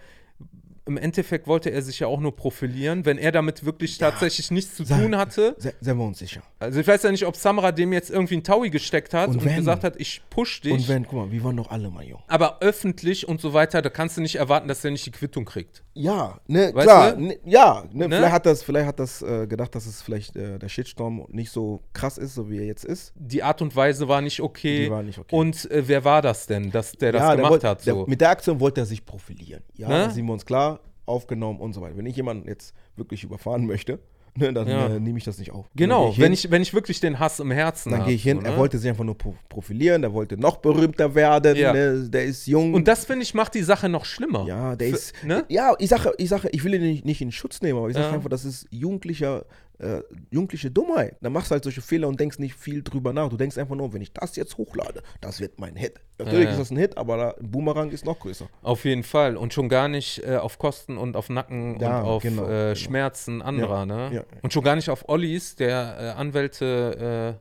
im Endeffekt wollte er sich ja auch nur profilieren, wenn er damit wirklich tatsächlich nichts zu tun hatte. se- Seien wir uns sicher. Also ich weiß ja nicht, ob Samra dem jetzt irgendwie einen Taui gesteckt hat Und und, gesagt hat, ich push dich. Und wenn, guck mal, wir waren doch alle mal jung. aber öffentlich und so weiter, da kannst du nicht erwarten, dass er nicht die Quittung kriegt. Ja, ne, Weißt klar, ne, ja, ne, Ne? vielleicht hat das, vielleicht hat das äh, gedacht, dass es vielleicht äh, der Shitstorm nicht so krass ist, so wie er jetzt ist. Die Art und Weise war nicht okay. Die war nicht okay. Und äh, wer war das denn, dass der das ja, der gemacht wollt- hat? So? Der, mit der Aktion wollte er sich profilieren. Ja, Ne? da sind wir uns klar, aufgenommen und so weiter. Wenn ich jemanden jetzt wirklich überfahren möchte, ne, dann Ja. äh, nehme ich das nicht auf. genau, geh wenn ich, ich, wenn ich wirklich den Hass im Herzen hin, dann gehe ich hin. so, Er ne? wollte sich einfach nur pro profilieren, der wollte noch berühmter werden, Ja. ne, der ist jung. Und das, finde ich, macht die Sache noch schlimmer. ja, der Für- ist. ne? Ja, ich sage, ich sage, ich will ihn nicht, nicht in Schutz nehmen, aber ich sage Ja. einfach, das ist jugendlicher, äh, jugendliche Dummheit. Dann machst du halt solche Fehler und denkst nicht viel drüber nach. Du denkst einfach nur, wenn ich das jetzt hochlade, das wird mein Hit. Natürlich Ja, ja. ist das ein Hit, aber der Boomerang ist noch größer. Auf jeden Fall. Und schon gar nicht äh, auf Kosten und auf Nacken Ja, und auf genau, äh, genau. Schmerzen anderer, Ja, ne? ja. Und schon gar nicht auf Ollis, der äh, Anwälte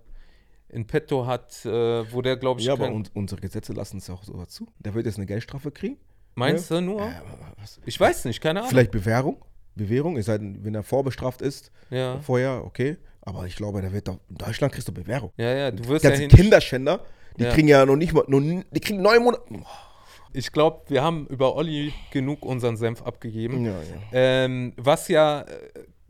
äh, in petto hat, äh, wo der, glaube ich, Ja, aber un unsere Gesetze lassen es auch sowas zu. Der wird jetzt eine Geldstrafe kriegen. meinst du nur? Ich weiß nicht, keine Ahnung. Vielleicht Bewährung. Bewährung, es sei denn, wenn er vorbestraft ist, Ja. vorher, okay. Aber ich glaube, der wird doch, in Deutschland kriegst du Bewährung. Ja, ja, du Die wirst ja ganzen hin. Kinderschänder, die Ja. kriegen ja noch nicht mal, nur, die kriegen neun Monate. Ich glaube, wir haben über Olli genug unseren Senf abgegeben. Ja, ja. Ähm, was ja äh,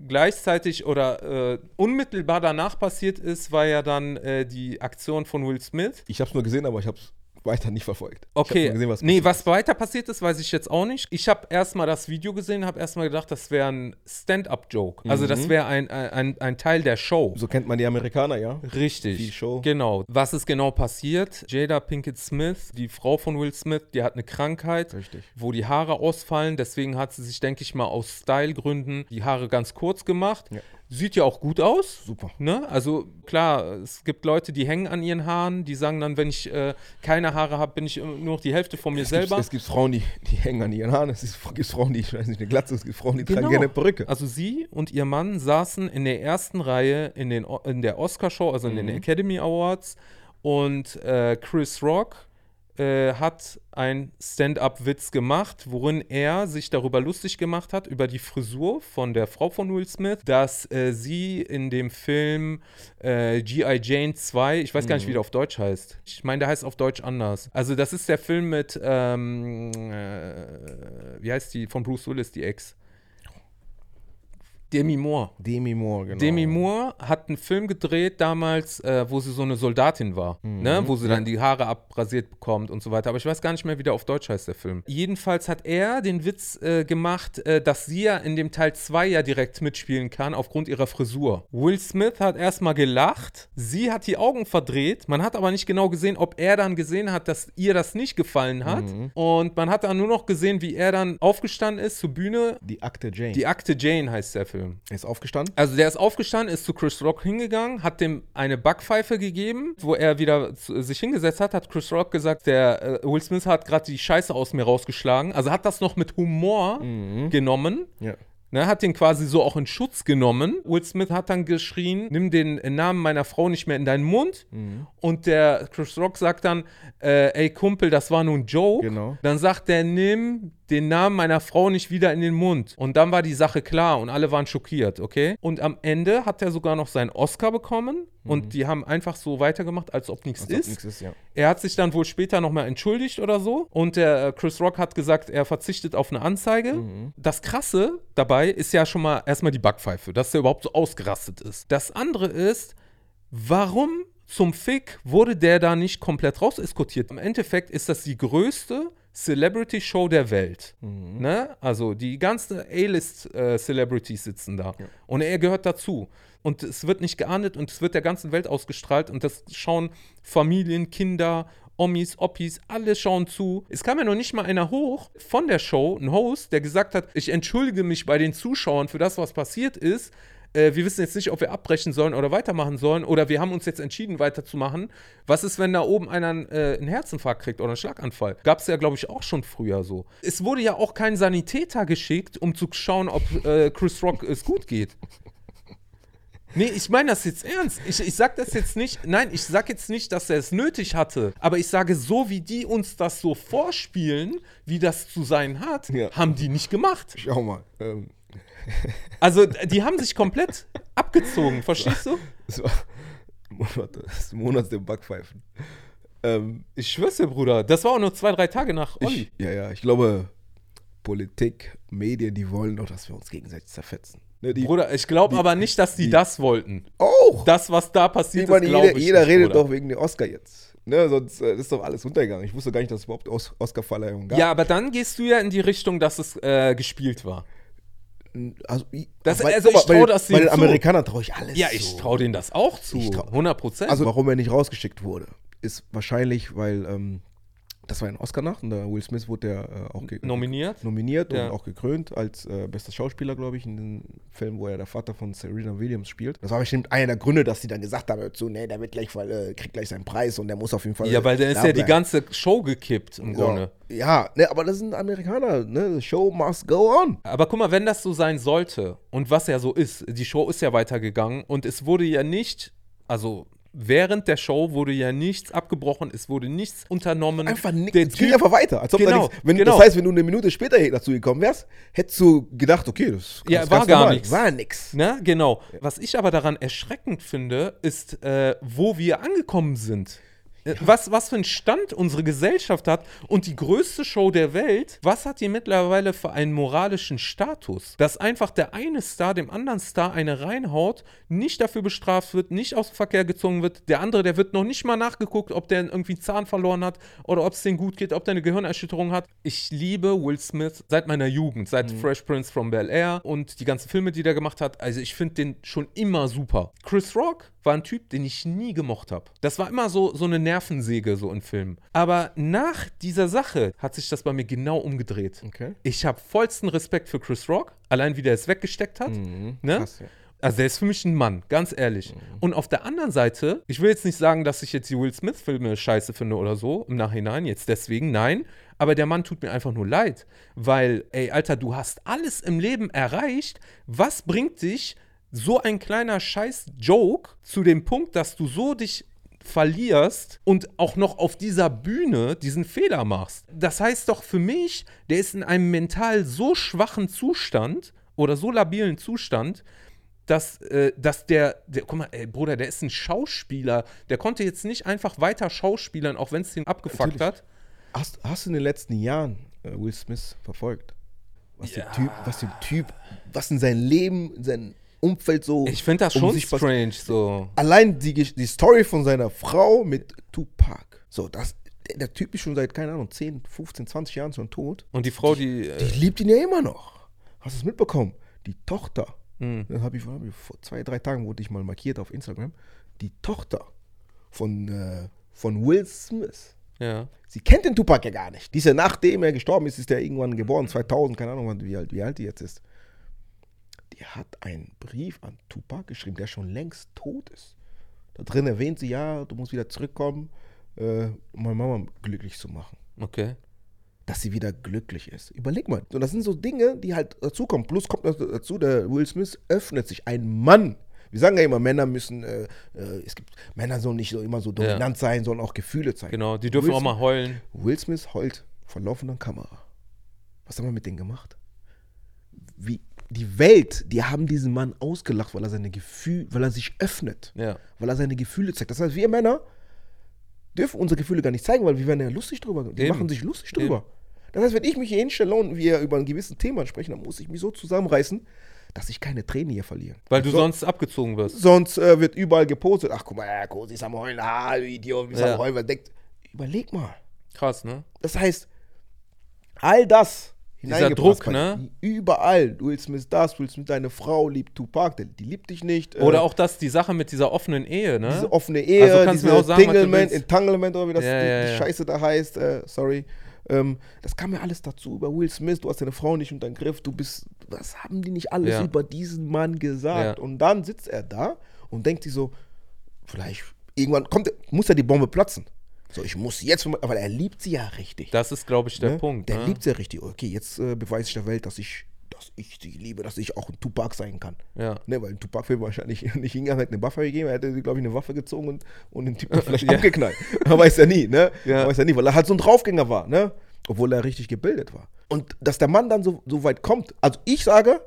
gleichzeitig oder äh, unmittelbar danach passiert ist, war ja dann äh, die Aktion von Will Smith. Ich habe es nur gesehen, aber ich habe es weiter nicht verfolgt. Okay, gesehen, was nee, was weiter passiert ist, weiß ich jetzt auch nicht. Ich habe erstmal das Video gesehen, habe erstmal gedacht, das wäre ein Stand-up-Joke. Also Mhm. das wäre ein, ein, ein, Teil der Show. So kennt man die Amerikaner, ja. Richtig. Viel Show. Genau. Was ist genau passiert? Jada Pinkett Smith, die Frau von Will Smith, die hat eine Krankheit, Richtig. wo die Haare ausfallen. Deswegen hat sie sich, denke ich mal, aus Stylegründen die Haare ganz kurz gemacht. Ja. Sieht ja auch gut aus. Super. Ne? Also klar, es gibt Leute, die hängen an ihren Haaren, die sagen dann, wenn ich äh, keine Haare habe, bin ich nur noch die Hälfte von mir Es selber. gibt, es gibt Frauen, die, die hängen an ihren Haaren. Es gibt Frauen, die, ich weiß nicht, eine Glatze. Es gibt Frauen, die tragen Genau. gerne eine Perücke. Also sie und ihr Mann saßen in der ersten Reihe in, den, in der Oscar-Show, also in den Academy Awards. Und äh, Chris Rock äh, hat ein Stand-up-Witz gemacht, worin er sich darüber lustig gemacht hat, über die Frisur von der Frau von Will Smith, dass äh, sie in dem Film äh, G.I. Jane 2, ich weiß gar nicht, wie der auf Deutsch heißt. Ich meine, der heißt auf Deutsch anders. Also das ist der Film mit, ähm, äh, wie heißt die, von Bruce Willis, die Ex? Demi Moore. Demi Moore, genau. Demi Moore hat einen Film gedreht damals, äh, wo sie so eine Soldatin war, ne? wo sie dann die Haare abrasiert bekommt und so weiter. Aber ich weiß gar nicht mehr, wie der auf Deutsch heißt, der Film. Jedenfalls hat er den Witz äh, gemacht, äh, dass sie ja in dem Teil 2 ja direkt mitspielen kann, aufgrund ihrer Frisur. Will Smith hat erstmal gelacht, sie hat die Augen verdreht, man hat aber nicht genau gesehen, ob er dann gesehen hat, dass ihr das nicht gefallen hat. Und man hat dann nur noch gesehen, wie er dann aufgestanden ist zur Bühne. Die Akte Jane. Die Akte Jane heißt der Film. Er ist aufgestanden. Also der ist aufgestanden, ist zu Chris Rock hingegangen, hat dem eine Backpfeife gegeben, wo er wieder zu, sich hingesetzt hat, hat Chris Rock gesagt, der äh, Will Smith hat gerade die Scheiße aus mir rausgeschlagen. Also hat das noch mit Humor genommen. Ja. Ne, hat den quasi so auch in Schutz genommen. Will Smith hat dann geschrien, nimm den Namen meiner Frau nicht mehr in deinen Mund. Und der Chris Rock sagt dann, äh, ey Kumpel, das war nun ein Joke. Genau. Dann sagt er, nimm den Namen meiner Frau nicht wieder in den Mund. Und dann war die Sache klar und alle waren schockiert, okay? Und am Ende hat er sogar noch seinen Oscar bekommen und die haben einfach so weitergemacht, als ob nichts Mhm. Ist. nichts ist, ja. Er hat sich dann wohl später nochmal entschuldigt oder so. Und der äh, Chris Rock hat gesagt, er verzichtet auf eine Anzeige. Mhm. Das Krasse dabei ist ja schon mal erstmal die Backpfeife, dass er überhaupt so ausgerastet ist. Das andere ist, warum zum Fick wurde der da nicht komplett rauseskortiert? Im Endeffekt ist das die größte Celebrity-Show der Welt. Ne? Also die ganzen A-List-Celebrities sitzen da. Und er gehört dazu. Und es wird nicht geahndet und es wird der ganzen Welt ausgestrahlt. Und das schauen Familien, Kinder, Omis, Oppis, alle schauen zu. Es kam ja noch nicht mal einer hoch von der Show, ein Host, der gesagt hat, ich entschuldige mich bei den Zuschauern für das, was passiert ist. Äh, wir wissen jetzt nicht, ob wir abbrechen sollen oder weitermachen sollen oder wir haben uns jetzt entschieden, weiterzumachen. Was ist, wenn da oben einer äh, einen Herzinfarkt kriegt oder einen Schlaganfall? Gab es ja, glaube ich, auch schon früher so. Es wurde ja auch kein Sanitäter geschickt, um zu schauen, ob äh, Chris Rock es gut geht. Nee, ich meine das jetzt ernst. Ich, ich sag das jetzt nicht, nein, ich sag jetzt nicht, dass er es nötig hatte, aber ich sage, so wie die uns das so vorspielen, wie das zu sein hat, Ja. haben die nicht gemacht. Schau mal. Ähm, Also, die haben sich komplett abgezogen, verstehst du? das war das ist Monats der Backpfeifen. Ähm, Ich schwör's dir, Bruder, das war auch nur zwei, drei Tage nach Olli. ich, ja, ja, ich glaube, Politik, Medien, die wollen doch, dass wir uns gegenseitig zerfetzen. Ne, die, Bruder, ich glaube aber nicht, dass die, die- das wollten. auch! Das, was da passiert ich meine, ist, glaube jeder, ich jeder nicht, redet Bruder. doch wegen der Oscar jetzt. Ne, sonst äh, ist doch alles untergegangen. Ich wusste gar nicht, dass es überhaupt Os Oscar-Verleihung gab. Ja, aber dann gehst du ja in die Richtung, dass es äh, gespielt war. Also, Das- weil- also ich trau bei, das Bei den. Amerikanern traue ich alles Ja, ich zu. traue denen das auch zu. Trau- 100 Prozent. Also warum er nicht rausgeschickt wurde, ist wahrscheinlich, weil ähm, das war ein Oscar-Nacht und der Will Smith wurde ja äh, auch nominiert. nominiert Ja. und auch gekrönt als äh, bester Schauspieler, glaube ich, in dem Film, wo er der Vater von Serena Williams spielt. Das war bestimmt einer der Gründe, dass sie dann gesagt haben, zu, nee, der wird gleich, äh, kriegt gleich seinen Preis und der muss auf jeden Fall. Ja, weil dann ist da ja die ganze Show gekippt im so. Grunde. Ja, ne, aber das sind Amerikaner, ne? The show must go on. Aber guck mal, wenn das so sein sollte und was ja so ist, die Show ist ja weitergegangen und es wurde ja nicht, also während der Show wurde ja nichts abgebrochen, es wurde nichts unternommen. Einfach nichts. Es ging einfach weiter. Als ob da Genau, nichts, wenn, genau. Das heißt, wenn du eine Minute später dazu gekommen wärst, hättest du gedacht, okay, das Ja, war gar nichts. War nix. Ne, genau. Was ich aber daran erschreckend finde, ist, äh, wo wir angekommen sind. Äh, Was, was für einen Stand unsere Gesellschaft hat und die größte Show der Welt, was hat die mittlerweile für einen moralischen Status? Dass einfach der eine Star dem anderen Star eine reinhaut, nicht dafür bestraft wird, nicht aus dem Verkehr gezogen wird. Der andere, der wird noch nicht mal nachgeguckt, ob der irgendwie einen Zahn verloren hat oder ob es dem gut geht, ob der eine Gehirnerschütterung hat. Ich liebe Will Smith seit meiner Jugend, seit Fresh Prince from Bel Air und die ganzen Filme, die der gemacht hat. Also ich finde den schon immer super. Chris Rock war ein Typ, den ich nie gemocht habe. Das war immer so, so eine Nervensäge so in Filmen. Aber nach dieser Sache hat sich das bei mir genau umgedreht. Okay. Ich habe vollsten Respekt für Chris Rock, allein wie der es weggesteckt hat. Ne? Krass, ja. Also der ist für mich ein Mann, ganz ehrlich. Mhm. Und auf der anderen Seite, ich will jetzt nicht sagen, dass ich jetzt die Will Smith-Filme scheiße finde oder so, im Nachhinein, jetzt deswegen, nein. Aber der Mann tut mir einfach nur leid. Weil, ey, Alter, du hast alles im Leben erreicht. Was bringt dich so ein kleiner Scheiß-Joke zu dem Punkt, dass du so dich verlierst und auch noch auf dieser Bühne diesen Fehler machst. Das heißt doch für mich, der ist in einem mental so schwachen Zustand oder so labilen Zustand, dass, äh, dass der, der, guck mal, ey, Bruder, der ist ein Schauspieler. Der konnte jetzt nicht einfach weiter schauspielern, auch wenn es den abgefuckt Natürlich. hat. Hast, hast du in den letzten Jahren äh, Will Smith verfolgt? Was, Ja. der typ, was der Typ, was in seinem Leben, in seinem Umfeld so. Ich finde das schon strange, so. Allein die, die Story von seiner Frau mit Tupac. So, das, der, der Typ ist schon seit, keine Ahnung, 10, 15, 20 Jahren schon tot. Und die Frau, die. Die Äh, liebt ihn ja immer noch. Hast du es mitbekommen? Die Tochter. hm, Das habe ich, hab ich vor zwei, drei Tagen wurde ich mal markiert auf Instagram. Die Tochter von, äh, von Will Smith. ja. Sie kennt den Tupac ja gar nicht. Die ist ja nachdem er gestorben ist, ist er irgendwann geboren, 2000, keine Ahnung, wie alt, wie alt die jetzt ist. Die hat einen Brief an Tupac geschrieben, der schon längst tot ist. Da drin erwähnt sie, ja, du musst wieder zurückkommen, äh, um meine Mama glücklich zu machen. Okay. Dass sie wieder glücklich ist. Überleg mal. Und das sind so Dinge, die halt dazukommen. Plus kommt noch dazu, der Will Smith öffnet sich. Ein Mann. Wir sagen ja immer, Männer müssen, äh, äh, es gibt, Männer sollen nicht so immer so dominant sein, sollen auch Gefühle zeigen. Genau, die dürfen Will auch mal heulen. Will Smith heult vor laufender Kamera. Was haben wir mit denen gemacht? Wie, die Welt, die haben diesen Mann ausgelacht, weil er seine Gefühle, weil er sich öffnet, Ja. weil er seine Gefühle zeigt. Das heißt, wir Männer dürfen unsere Gefühle gar nicht zeigen, weil wir werden ja lustig drüber. Die Eben. machen sich lustig drüber. Das heißt, wenn ich mich hier hinstelle und wir über ein gewisses Thema sprechen, dann muss ich mich so zusammenreißen, dass ich keine Tränen hier verliere. Weil du So- sonst abgezogen wirst. Sonst äh, wird überall gepostet. Ach, guck mal, ja, Kosi ist am Heulen. Ah, du Idiot, wie ist Ja. am Heulen? Denkt? Überleg mal. Krass, ne? Das heißt, all das Dieser Druck, ne? Überall. Will Smith das, Will Smith deine Frau liebt Tupac, die, die liebt dich nicht. Oder äh, auch das, die Sache mit dieser offenen Ehe, ne? diese offene Ehe, Also kannst diese mir auch sagen, willst. Entanglement oder wie das Ja, die, ja, die ja. Scheiße da heißt. Äh, sorry. Ähm, das kam ja alles dazu über Will Smith. Du hast deine Frau nicht unter den Griff. Du bist. Was haben die nicht alles über diesen Mann gesagt? Und dann sitzt er da und denkt sich so, vielleicht irgendwann kommt, muss ja die Bombe platzen. So, ich muss jetzt, aber er liebt sie ja richtig. Das ist, glaube ich, der Ne? Punkt. Der ne? liebt sie ja richtig. Okay, jetzt äh, beweise ich der Welt, dass ich, dass ich sie liebe, dass ich auch ein Tupac sein kann. Ja. Ne, weil ein Tupac will wahrscheinlich nicht hingegangen, hätte eine Waffe gegeben, er hätte, glaube ich, eine Waffe gezogen und, und den Typen vielleicht Ja. abgeknallt. Man weiß ja nie, ne? Ja. Man weiß ja nie, weil er halt so ein Draufgänger war, ne? Obwohl er richtig gebildet war. Und dass der Mann dann so, so weit kommt, also ich sage,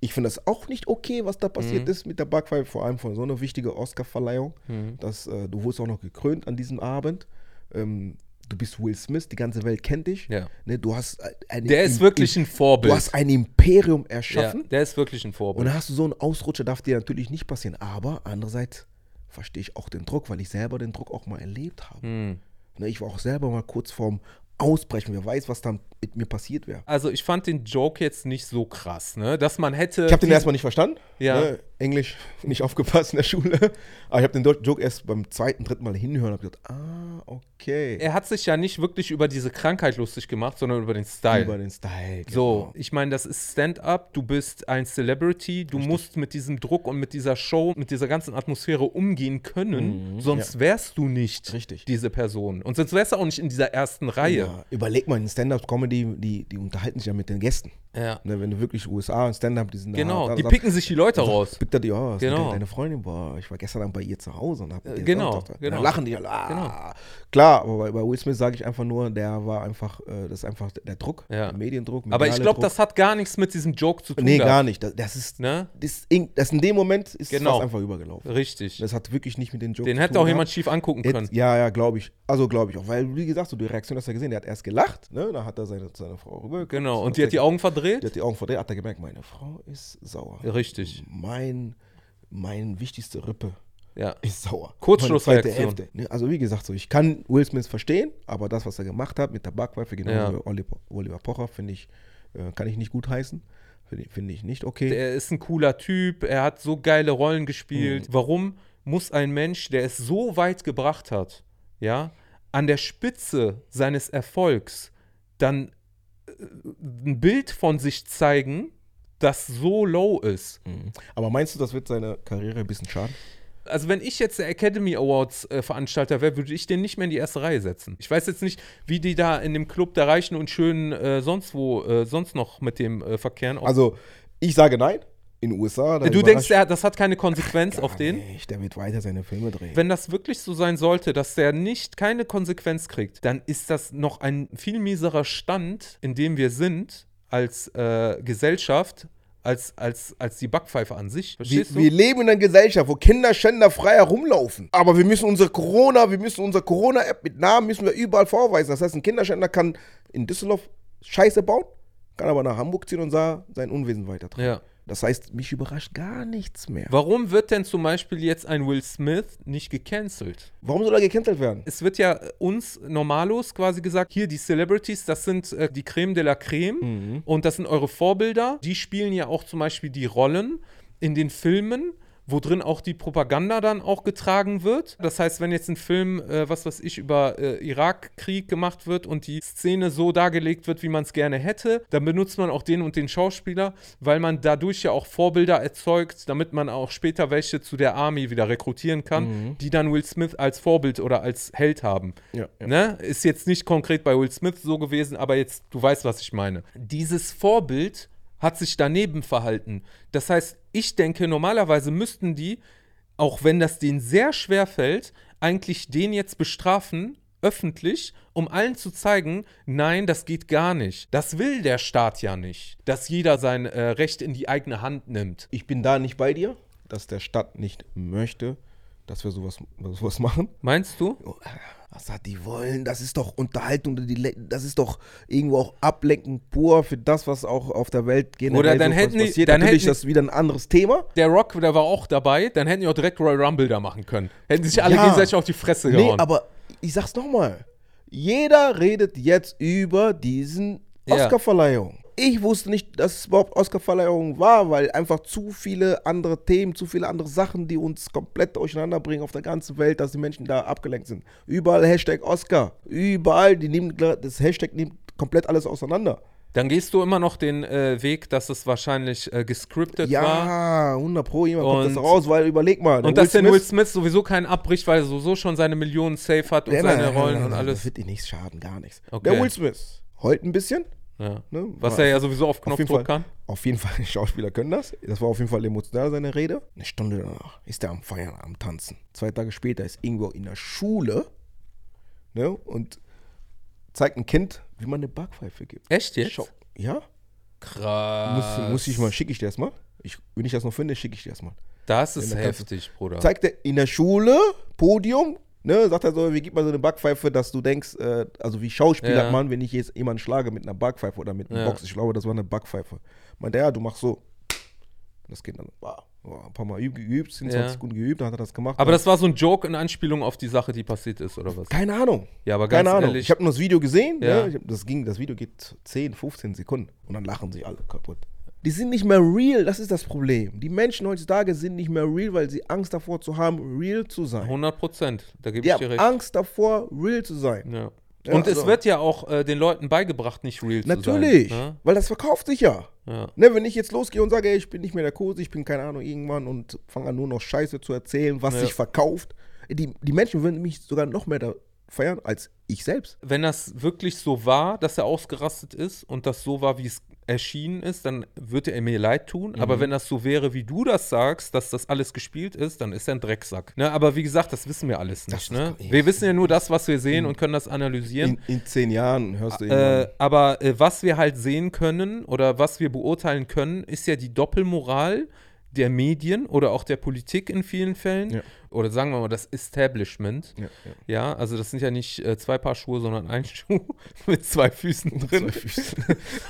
ich finde das auch nicht okay, was da passiert Mhm. ist mit der Backpfeife, vor allem von so einer wichtigen Oscar-Verleihung. Mhm. dass, äh, du wurdest auch noch gekrönt an diesem Abend. Ähm, du bist Will Smith, die ganze Welt kennt dich. Ja. Ne, du hast äh, ein, Der ist Im- wirklich ein Vorbild. Du hast ein Imperium ja, erschaffen. der ist wirklich ein Und Vorbild. dann hast du so einen Ausrutscher, darf dir natürlich nicht passieren. Aber andererseits verstehe ich auch den Druck, weil ich selber den Druck auch mal erlebt habe. Hm. Ne, ich war auch selber mal kurz vorm Ausbrechen. Wer weiß, was dann mit mir passiert wäre. Also ich fand den Joke jetzt nicht so krass, ne? Dass man hätte. Ich habe den erstmal nicht verstanden. Ja. Ne? Englisch nicht aufgepasst in der Schule. Aber ich habe den Joke erst beim zweiten, dritten Mal hinhören und habe gedacht, ah, okay. er hat sich ja nicht wirklich über diese Krankheit lustig gemacht, sondern über den Style. Über den Style. So, genau. ich meine, das ist Stand-up, du bist ein Celebrity, du musst mit diesem Druck und mit dieser Show, mit dieser ganzen Atmosphäre umgehen können, sonst wärst du nicht Richtig. diese Person. Und sonst wärst du auch nicht in dieser ersten Reihe. Ja, überleg mal, in Stand-Up-Comedy, die, die unterhalten sich ja mit den Gästen. Ja. Ne, wenn du wirklich USA und Stand-Up, die sind da- Genau, da, die picken sich die Leute da- raus. Pickt er die aus. Genau. Genau. Deine Freundin, boah, ich war gestern Abend bei ihr zu Hause und hab mit Äh, ihr genau, Sonntag- genau. Lachen die alle. Ah. Klar, aber bei, bei Will Smith sage ich einfach nur, der war einfach, äh, das ist einfach der Druck, Ja. der Mediendruck. Aber ich glaube, das hat gar nichts mit diesem Joke zu tun. Nee, gar nicht. Das, das ist, Ne? das, in- das in dem Moment ist Genau. einfach übergelaufen. Richtig. Das hat wirklich nicht mit den Joke Den zu hätte tun auch jemand schief angucken können. Jetzt, ja, ja, glaube ich. Also glaube ich auch. Weil, wie gesagt, so die Reaktion hast du ja gesehen. Der hat erst gelacht, ne? Dann hat er seine, seine Frau rüber. Genau. Und die hat die Augen verdreht? Die hat die Augen verdreht, hat er gemerkt, meine Frau ist sauer. Richtig. Mein, mein wichtigste Rippe Ja. ist sauer. Kurzschlussreaktion. Ne, Also wie gesagt, so ich kann Will Smith verstehen, aber das, was er gemacht hat mit der Backweife, genau Ja. wie Oliver, Oliver Pocher, finde ich, äh, kann ich nicht gut heißen. Finde ich, finde ich nicht okay. Er ist ein cooler Typ, er hat so geile Rollen gespielt. Warum muss ein Mensch, der es so weit gebracht hat, ja, an der Spitze seines Erfolgs dann äh, ein Bild von sich zeigen, das so low ist. Mhm. Aber meinst du, das wird seine Karriere ein bisschen schaden? Also wenn ich jetzt der Academy Awards äh, Veranstalter wäre, würde ich den nicht mehr in die erste Reihe setzen. Ich weiß jetzt nicht, wie die da in dem Club der Reichen und Schönen äh, sonst wo, äh, sonst noch mit dem äh, verkehren. Also, ich sage nein. In den USA. du denkst, der, das hat keine Konsequenz auf Gar den? Nicht, der wird weiter seine Filme drehen. Wenn das wirklich so sein sollte, dass der nicht keine Konsequenz kriegt, dann ist das noch ein viel mieserer Stand, in dem wir sind als äh, Gesellschaft, als, als, als die Backpfeife an sich. wir, Verstehst wir du? leben in einer Gesellschaft, wo Kinderschänder frei herumlaufen. Aber wir müssen unsere Corona, wir müssen unsere Corona-App mit Namen müssen wir überall vorweisen. Das heißt, ein Kinderschänder kann in Düsseldorf Scheiße bauen, kann aber nach Hamburg ziehen und sah sein Unwesen weitertragen. Ja. Das heißt, mich überrascht gar nichts mehr. Warum wird denn zum Beispiel jetzt ein Will Smith nicht gecancelt? Warum soll er gecancelt werden? Es wird ja äh, uns Normalos quasi gesagt, hier die Celebrities, das sind äh, die Creme de la Creme Mhm. und das sind eure Vorbilder. Die spielen ja auch zum Beispiel die Rollen in den Filmen, wo drin auch die Propaganda dann auch getragen wird. Das heißt, wenn jetzt ein Film, äh, was weiß ich, über äh, Irakkrieg gemacht wird und die Szene so dargelegt wird, wie man es gerne hätte, dann benutzt man auch den und den Schauspieler, weil man dadurch ja auch Vorbilder erzeugt, damit man auch später welche zu der Army wieder rekrutieren kann, die dann Will Smith als Vorbild oder als Held haben. Ja, ja. Ne? Ist jetzt nicht konkret bei Will Smith so gewesen, aber jetzt, du weißt, was ich meine. Dieses Vorbild hat sich daneben verhalten. Das heißt, ich denke, normalerweise müssten die, auch wenn das denen sehr schwer fällt, eigentlich den jetzt bestrafen, öffentlich, um allen zu zeigen, nein, das geht gar nicht. Das will der Staat ja nicht, dass jeder sein äh, Recht in die eigene Hand nimmt. Ich bin da nicht bei dir, dass der Stadt nicht möchte, dass wir sowas, sowas machen. Meinst du? Oh, Was hat die wollen? Das ist doch Unterhaltung, das ist doch irgendwo auch Ablenken pur für das, was auch auf der Welt generell Oder dann hätten die- passiert. dann Natürlich hätten- das wieder ein anderes Thema. Der Rock, der war auch dabei, dann hätten die auch direkt Royal Rumble da machen können. Hätten sich alle Ja. gegenseitig auf die Fresse Nee, gehauen. aber ich sag's nochmal. Jeder redet jetzt über diesen. Oscarverleihung. Ich wusste nicht, dass es überhaupt Oscarverleihung war, weil einfach zu viele andere Themen, zu viele andere Sachen, die uns komplett durcheinander bringen auf der ganzen Welt, dass die Menschen da abgelenkt sind. Überall Hashtag Oscar. Überall, die nehmen, das Hashtag nimmt komplett alles auseinander. Dann gehst du immer noch den äh, Weg, dass es wahrscheinlich äh, gescriptet war. Ja, 100 Pro, jemand kommt das raus, weil überleg mal. Und dass Will der Will Smith- Smith sowieso keinen abbricht, weil er sowieso schon seine Millionen safe hat und seine Rollen und alles. Das wird dir nichts schaden, gar nichts. Okay. Der Will Smith heult ein bisschen. Ja. Ne? Was er ja sowieso auf auf Knopfdruck Fall, kann. Auf jeden Fall, die Schauspieler können das. Das war auf jeden Fall emotional, seine Rede. Eine Stunde danach ist er am Feiern, am Tanzen. Zwei Tage später ist irgendwo in der Schule ne? und zeigt ein Kind, wie man eine Backpfeife gibt. Echt jetzt? Schau. Ja? Krass. Muss, muss ich mal, schicke ich dir das mal. Ich, wenn ich das noch finde, schicke ich dir das mal. Das ist heftig, Bruder. Zeigt er in der Schule, Podium, ne, sagt er so, wie gibt man so eine Backpfeife, dass du denkst, äh, also wie Schauspieler Ja. man, wenn ich jetzt jemanden schlage mit einer Backpfeife oder mit einem Ja. Box, ich glaube, das war eine Backpfeife. Meint er, ja, du machst so. Das Kind dann, wow, ein paar Mal üb- geübt, 27 Ja. Sekunden geübt, dann hat er das gemacht. Aber das war so ein Joke in Anspielung auf die Sache, die passiert ist, oder was? keine Ahnung. Ja, aber ganz Keine Ahnung. ehrlich. Ich habe nur das Video gesehen, Ja. ne? hab, das, ging, das Video geht 10, 15 Sekunden und dann lachen sich alle kaputt. Die sind nicht mehr real, das ist das Problem. Die Menschen heutzutage sind nicht mehr real, weil sie Angst davor zu haben, real zu sein. 100 Prozent. Da gebe ich dir recht. Angst davor, real zu sein. Ja. Ja, Und es also- wird ja auch äh, den Leuten beigebracht, nicht real Natürlich, zu sein. ne? weil das verkauft sich ja. Ja. Ne, wenn ich jetzt losgehe und sage, ey, ich bin nicht mehr der Kose, ich bin keine Ahnung irgendwann und fange an nur noch Scheiße zu erzählen, was Ja. sich verkauft, die, die Menschen würden mich sogar noch mehr da feiern als ich selbst. Wenn das wirklich so war, dass er ausgerastet ist und das so war, wie es erschienen ist, dann würde er mir leid tun. Mhm. Aber wenn das so wäre, wie du das sagst, dass das alles gespielt ist, dann ist er ein Drecksack. Ne? Aber wie gesagt, das wissen wir alles nicht. Ne? Wir wissen ja nur das, was wir sehen und können das analysieren. In, in zehn Jahren hörst du Äh, irgendwann. aber äh, was wir halt sehen können oder was wir beurteilen können, ist ja die Doppelmoral der Medien oder auch der Politik in vielen Fällen. Ja. Oder sagen wir mal das Establishment. Ja, ja. Ja, also das sind ja nicht äh, zwei Paar Schuhe, sondern ein Schuh mit zwei Füßen drin. Zwei Füße.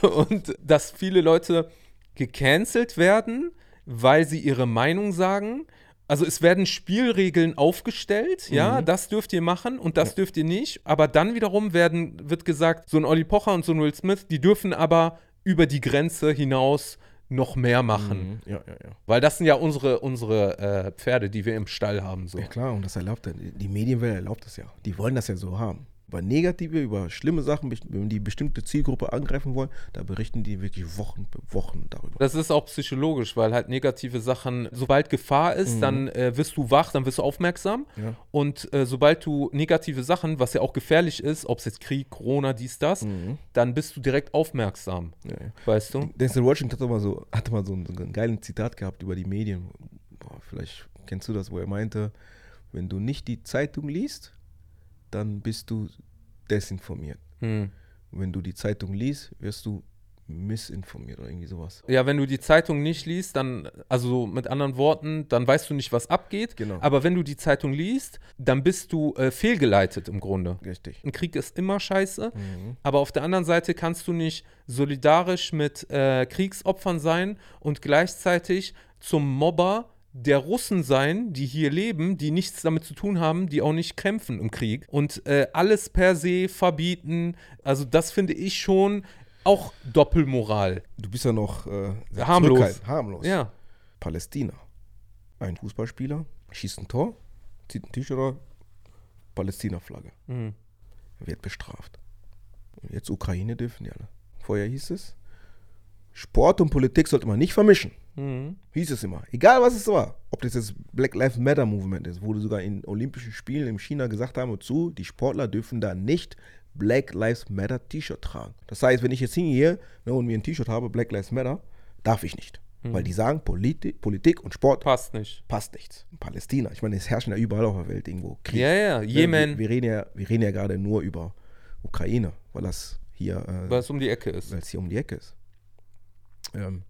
Und dass viele Leute gecancelt werden, weil sie ihre Meinung sagen. Also es werden Spielregeln aufgestellt, ja, das dürft ihr machen und das dürft ihr nicht. Aber dann wiederum werden, wird gesagt, so ein Olli Pocher und so ein Will Smith, die dürfen aber über die Grenze hinaus noch mehr machen. Mhm. Ja, ja, ja. Weil das sind ja unsere, unsere äh, Pferde, die wir im Stall haben. So. Ja klar, und das erlaubt er. Die Medienwelt erlaubt das ja. Die wollen das ja so haben. Über negative, über schlimme Sachen, wenn die bestimmte Zielgruppe angreifen wollen, da berichten die wirklich Wochen, Wochen darüber. Das ist auch psychologisch, weil halt negative Sachen, sobald Gefahr ist, mhm. dann äh, wirst du wach, dann wirst du aufmerksam. Ja. Und äh, sobald du negative Sachen, was ja auch gefährlich ist, ob es jetzt Krieg, Corona, dies, das, mhm. dann bist du direkt aufmerksam. Ja, ja. Weißt du? Denzel Washington hatte mal so, hatte mal so einen, so einen geilen Zitat gehabt über die Medien. Boah, vielleicht kennst du das, wo er meinte, wenn du nicht die Zeitung liest, dann bist du desinformiert. Hm. Wenn du die Zeitung liest, wirst du missinformiert oder irgendwie sowas. Ja, wenn du die Zeitung nicht liest, dann, also mit anderen Worten, dann weißt du nicht, was abgeht. Genau. Aber wenn du die Zeitung liest, dann bist du äh, fehlgeleitet im Grunde. Richtig. Ein Krieg ist immer scheiße, mhm. aber auf der anderen Seite kannst du nicht solidarisch mit äh, Kriegsopfern sein und gleichzeitig zum Mobber der Russen sein, die hier leben, die nichts damit zu tun haben, die auch nicht kämpfen im Krieg und äh, alles per se verbieten. Also das finde ich schon auch Doppelmoral. Du bist ja noch äh, harmlos. harmlos. Ja. Palästina. Ein Fußballspieler schießt ein Tor, zieht ein T-Shirt, Palästina-Flagge. Mhm. Wird bestraft. Jetzt Ukraine dürfen die alle. Vorher hieß es, Sport und Politik sollte man nicht vermischen. Mhm. Hieß es immer. Egal was es war. Ob das jetzt Black Lives Matter Movement ist, wo du sogar in Olympischen Spielen in China gesagt haben, zu, die Sportler dürfen da nicht Black Lives Matter T-Shirt tragen. Das heißt, wenn ich jetzt hingehe ne, und mir ein T-Shirt habe, Black Lives Matter, darf ich nicht. Mhm. Weil die sagen, Politi Politik und Sport passt nicht. Passt nichts. In Palästina, ich meine, es herrschen ja überall auf der Welt irgendwo Krieg. Ja, ja, ne, Jemen. Wir, wir, reden ja, wir reden ja gerade nur über Ukraine, weil das hier. Äh, weil es um die Ecke ist. Weil es hier um die Ecke ist. Ähm,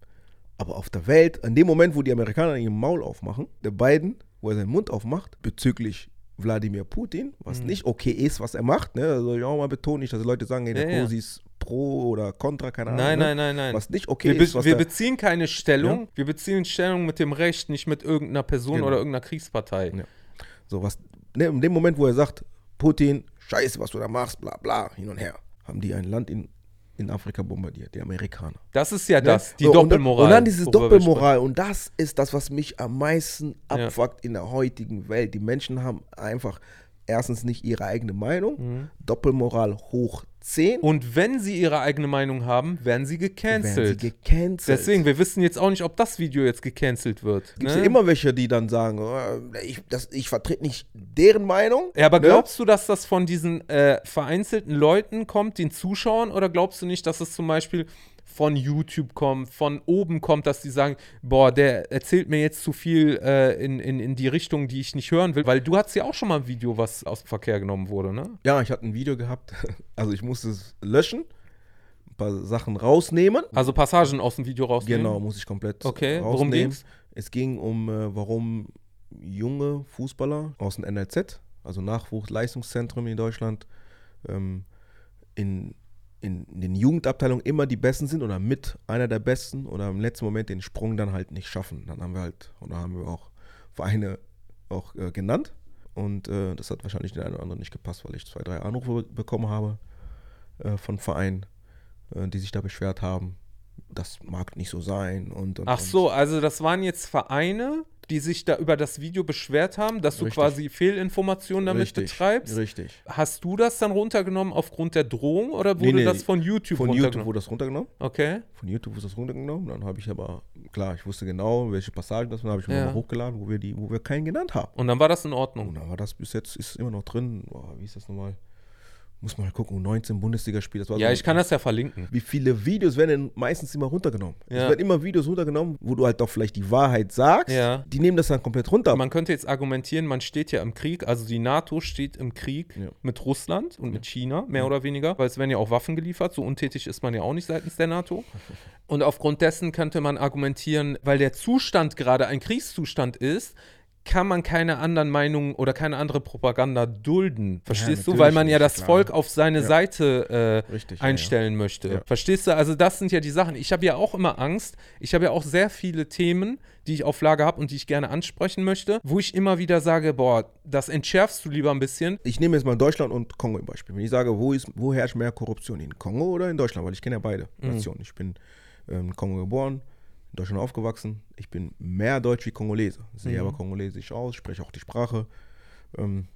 aber auf der Welt, in dem Moment, wo die Amerikaner ihren Maul aufmachen, der Biden, wo er seinen Mund aufmacht, bezüglich Wladimir Putin, was mhm. nicht okay ist, was er macht, ne? Also ich auch mal betonen, nicht, dass die Leute sagen, hey, der ja, Kosi ist pro oder contra, keine Ahnung. Nein, ne? nein, nein, nein. Was nicht okay wir ist. Was wir beziehen keine Stellung, ja? wir beziehen Stellung mit dem Recht, nicht mit irgendeiner Person genau. oder irgendeiner Kriegspartei. Ja. So, was, ne, in dem Moment, wo er sagt, Putin, scheiße, was du da machst, bla bla, hin und her, haben die ein Land in in Afrika bombardiert, die Amerikaner. Das ist ja ne? das, die so, Doppelmoral. Und dann, und dann diese Doppelmoral und das ist das, was mich am meisten abfuckt ja. in der heutigen Welt. Die Menschen haben einfach erstens nicht ihre eigene Meinung, mhm. Doppelmoral hoch 10. Und wenn sie ihre eigene Meinung haben, werden sie gecancelt. Werden sie gecancelt. Deswegen, wir wissen jetzt auch nicht, ob das Video jetzt gecancelt wird. Gibt ne? ja immer welche, die dann sagen, oh, ich, ich vertrete nicht deren Meinung. Ja, aber ne? glaubst du, dass das von diesen äh, vereinzelten Leuten kommt, den Zuschauern, oder glaubst du nicht, dass es zum Beispiel von YouTube kommt, von oben kommt, dass die sagen, boah, der erzählt mir jetzt zu viel äh, in, in, in die Richtung, die ich nicht hören will. Weil du hattest ja auch schon mal ein Video, was aus dem Verkehr genommen wurde, ne? Ja, ich hatte ein Video gehabt, also ich musste es löschen, ein paar Sachen rausnehmen. Also Passagen aus dem Video rausnehmen? Genau, muss ich komplett okay. rausnehmen. Worum ging's? Es ging um, äh, warum junge Fußballer aus dem NLZ, also Nachwuchsleistungszentrum in Deutschland, ähm, in in, den Jugendabteilungen immer die Besten sind oder mit einer der Besten oder im letzten Moment den Sprung dann halt nicht schaffen. Dann haben wir halt, oder haben wir auch Vereine auch äh, genannt. Und äh, das hat wahrscheinlich den einen oder anderen nicht gepasst, weil ich zwei, drei Anrufe bekommen habe äh, von Vereinen, äh, die sich da beschwert haben. Das mag nicht so sein. Und, und Ach so, also das waren jetzt Vereine, die sich da über das Video beschwert haben, dass Richtig. du quasi Fehlinformationen damit Richtig. betreibst. Richtig. Hast du das dann runtergenommen aufgrund der Drohung oder wurde nee, nee, das von YouTube Von YouTube wurde das runtergenommen. Okay. Von YouTube wurde das runtergenommen. Dann habe ich aber, klar, ich wusste genau, welche Passagen das waren, habe ich ja. mal hochgeladen, wo wir, die, wo wir keinen genannt haben. Und dann war das in Ordnung. Und dann war das bis jetzt, ist immer noch drin. Boah, wie ist das nochmal? Muss man mal gucken, 19 Bundesligaspiele. Ja, so ich kann das ja verlinken. Wie viele Videos werden denn meistens immer runtergenommen? Ja. Es werden immer Videos runtergenommen, wo du halt doch vielleicht die Wahrheit sagst. Ja. Die nehmen das dann komplett runter. Man könnte jetzt argumentieren, man steht ja im Krieg, also die NATO steht im Krieg ja. mit Russland und mit China, mehr oder weniger, weil es werden ja auch Waffen geliefert. So untätig ist man ja auch nicht seitens der NATO. Und aufgrund dessen könnte man argumentieren, weil der Zustand gerade ein Kriegszustand ist, kann man keine anderen Meinungen oder keine andere Propaganda dulden. Verstehst ja, du? Weil man ja das klar. Volk auf seine ja. Seite äh, Richtig, einstellen ja, möchte. Verstehst du? Also das sind ja die Sachen. Ich habe ja auch immer Angst. Ich habe ja auch sehr viele Themen, die ich auf Lager habe und die ich gerne ansprechen möchte, wo ich immer wieder sage, boah, das entschärfst du lieber ein bisschen. Ich nehme jetzt mal Deutschland und Kongo im Beispiel. Wenn ich sage, wo, ist, wo herrscht mehr Korruption? In Kongo oder in Deutschland? Weil ich kenne ja beide mhm. Nationen. Ich bin ähm, in Kongo geboren, in Deutschland aufgewachsen. Ich bin mehr Deutsch wie Kongolese. Sehe mhm. aber kongolesisch aus, spreche auch die Sprache. Ähm,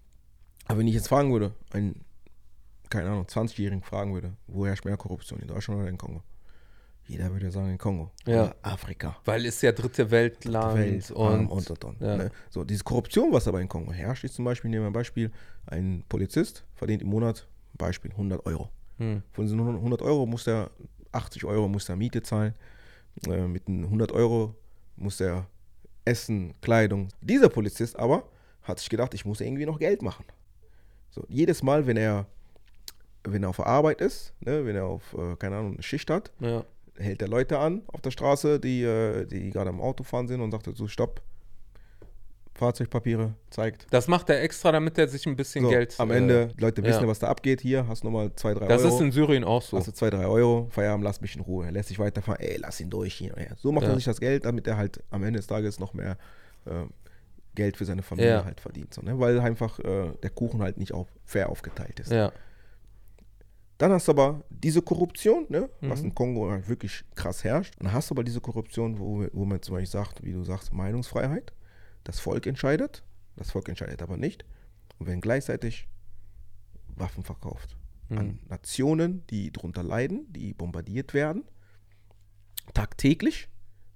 aber wenn ich jetzt fragen würde, ein keine Ahnung, 20-Jährigen fragen würde, wo herrscht mehr Korruption, in Deutschland oder in Kongo? Jeder würde sagen, in Kongo. Ja. Oder Afrika. Weil es ja dritte Weltland Welt und, und, und, und. ja. Ne? So, diese Korruption, was aber in Kongo herrscht, ist zum Beispiel, nehmen wir ein Beispiel, ein Polizist verdient im Monat, Beispiel, 100 Euro. Hm. Von diesen 100 Euro muss er, 80 Euro muss er Miete zahlen, äh, mit den 100 Euro muss er Essen, Kleidung. Dieser Polizist aber hat sich gedacht, ich muss irgendwie noch Geld machen. So, jedes Mal, wenn er, wenn er auf der Arbeit ist, ne, wenn er auf, äh, keine Ahnung, eine Schicht hat, ja. hält er Leute an auf der Straße, die, äh, die gerade am Auto fahren sind und sagt so, stopp, Fahrzeugpapiere, zeigt. Das macht er extra, damit er sich ein bisschen So, Geld. am äh, Ende, die Leute wissen ja. was da abgeht, hier hast du nochmal zwei, drei Das Euro. ist in Syrien auch so. Hast du zwei, drei Euro, Feierabend, lass mich in Ruhe. Er lässt sich weiterfahren, ey, lass ihn durch hier. So macht Ja. er sich das Geld, damit er halt am Ende des Tages noch mehr äh, Geld für seine Familie Ja. halt verdient. So, ne? Weil einfach äh, der Kuchen halt nicht auf, fair aufgeteilt ist. ja. Dann hast du aber diese Korruption, ne, was Mhm. in Kongo halt wirklich krass herrscht. Dann hast du aber diese Korruption, wo, wo man zum Beispiel sagt, wie du sagst, Meinungsfreiheit. Das Volk entscheidet. Das Volk entscheidet aber nicht. Und wenn gleichzeitig Waffen verkauft an Mhm. Nationen, die darunter leiden, die bombardiert werden, tagtäglich,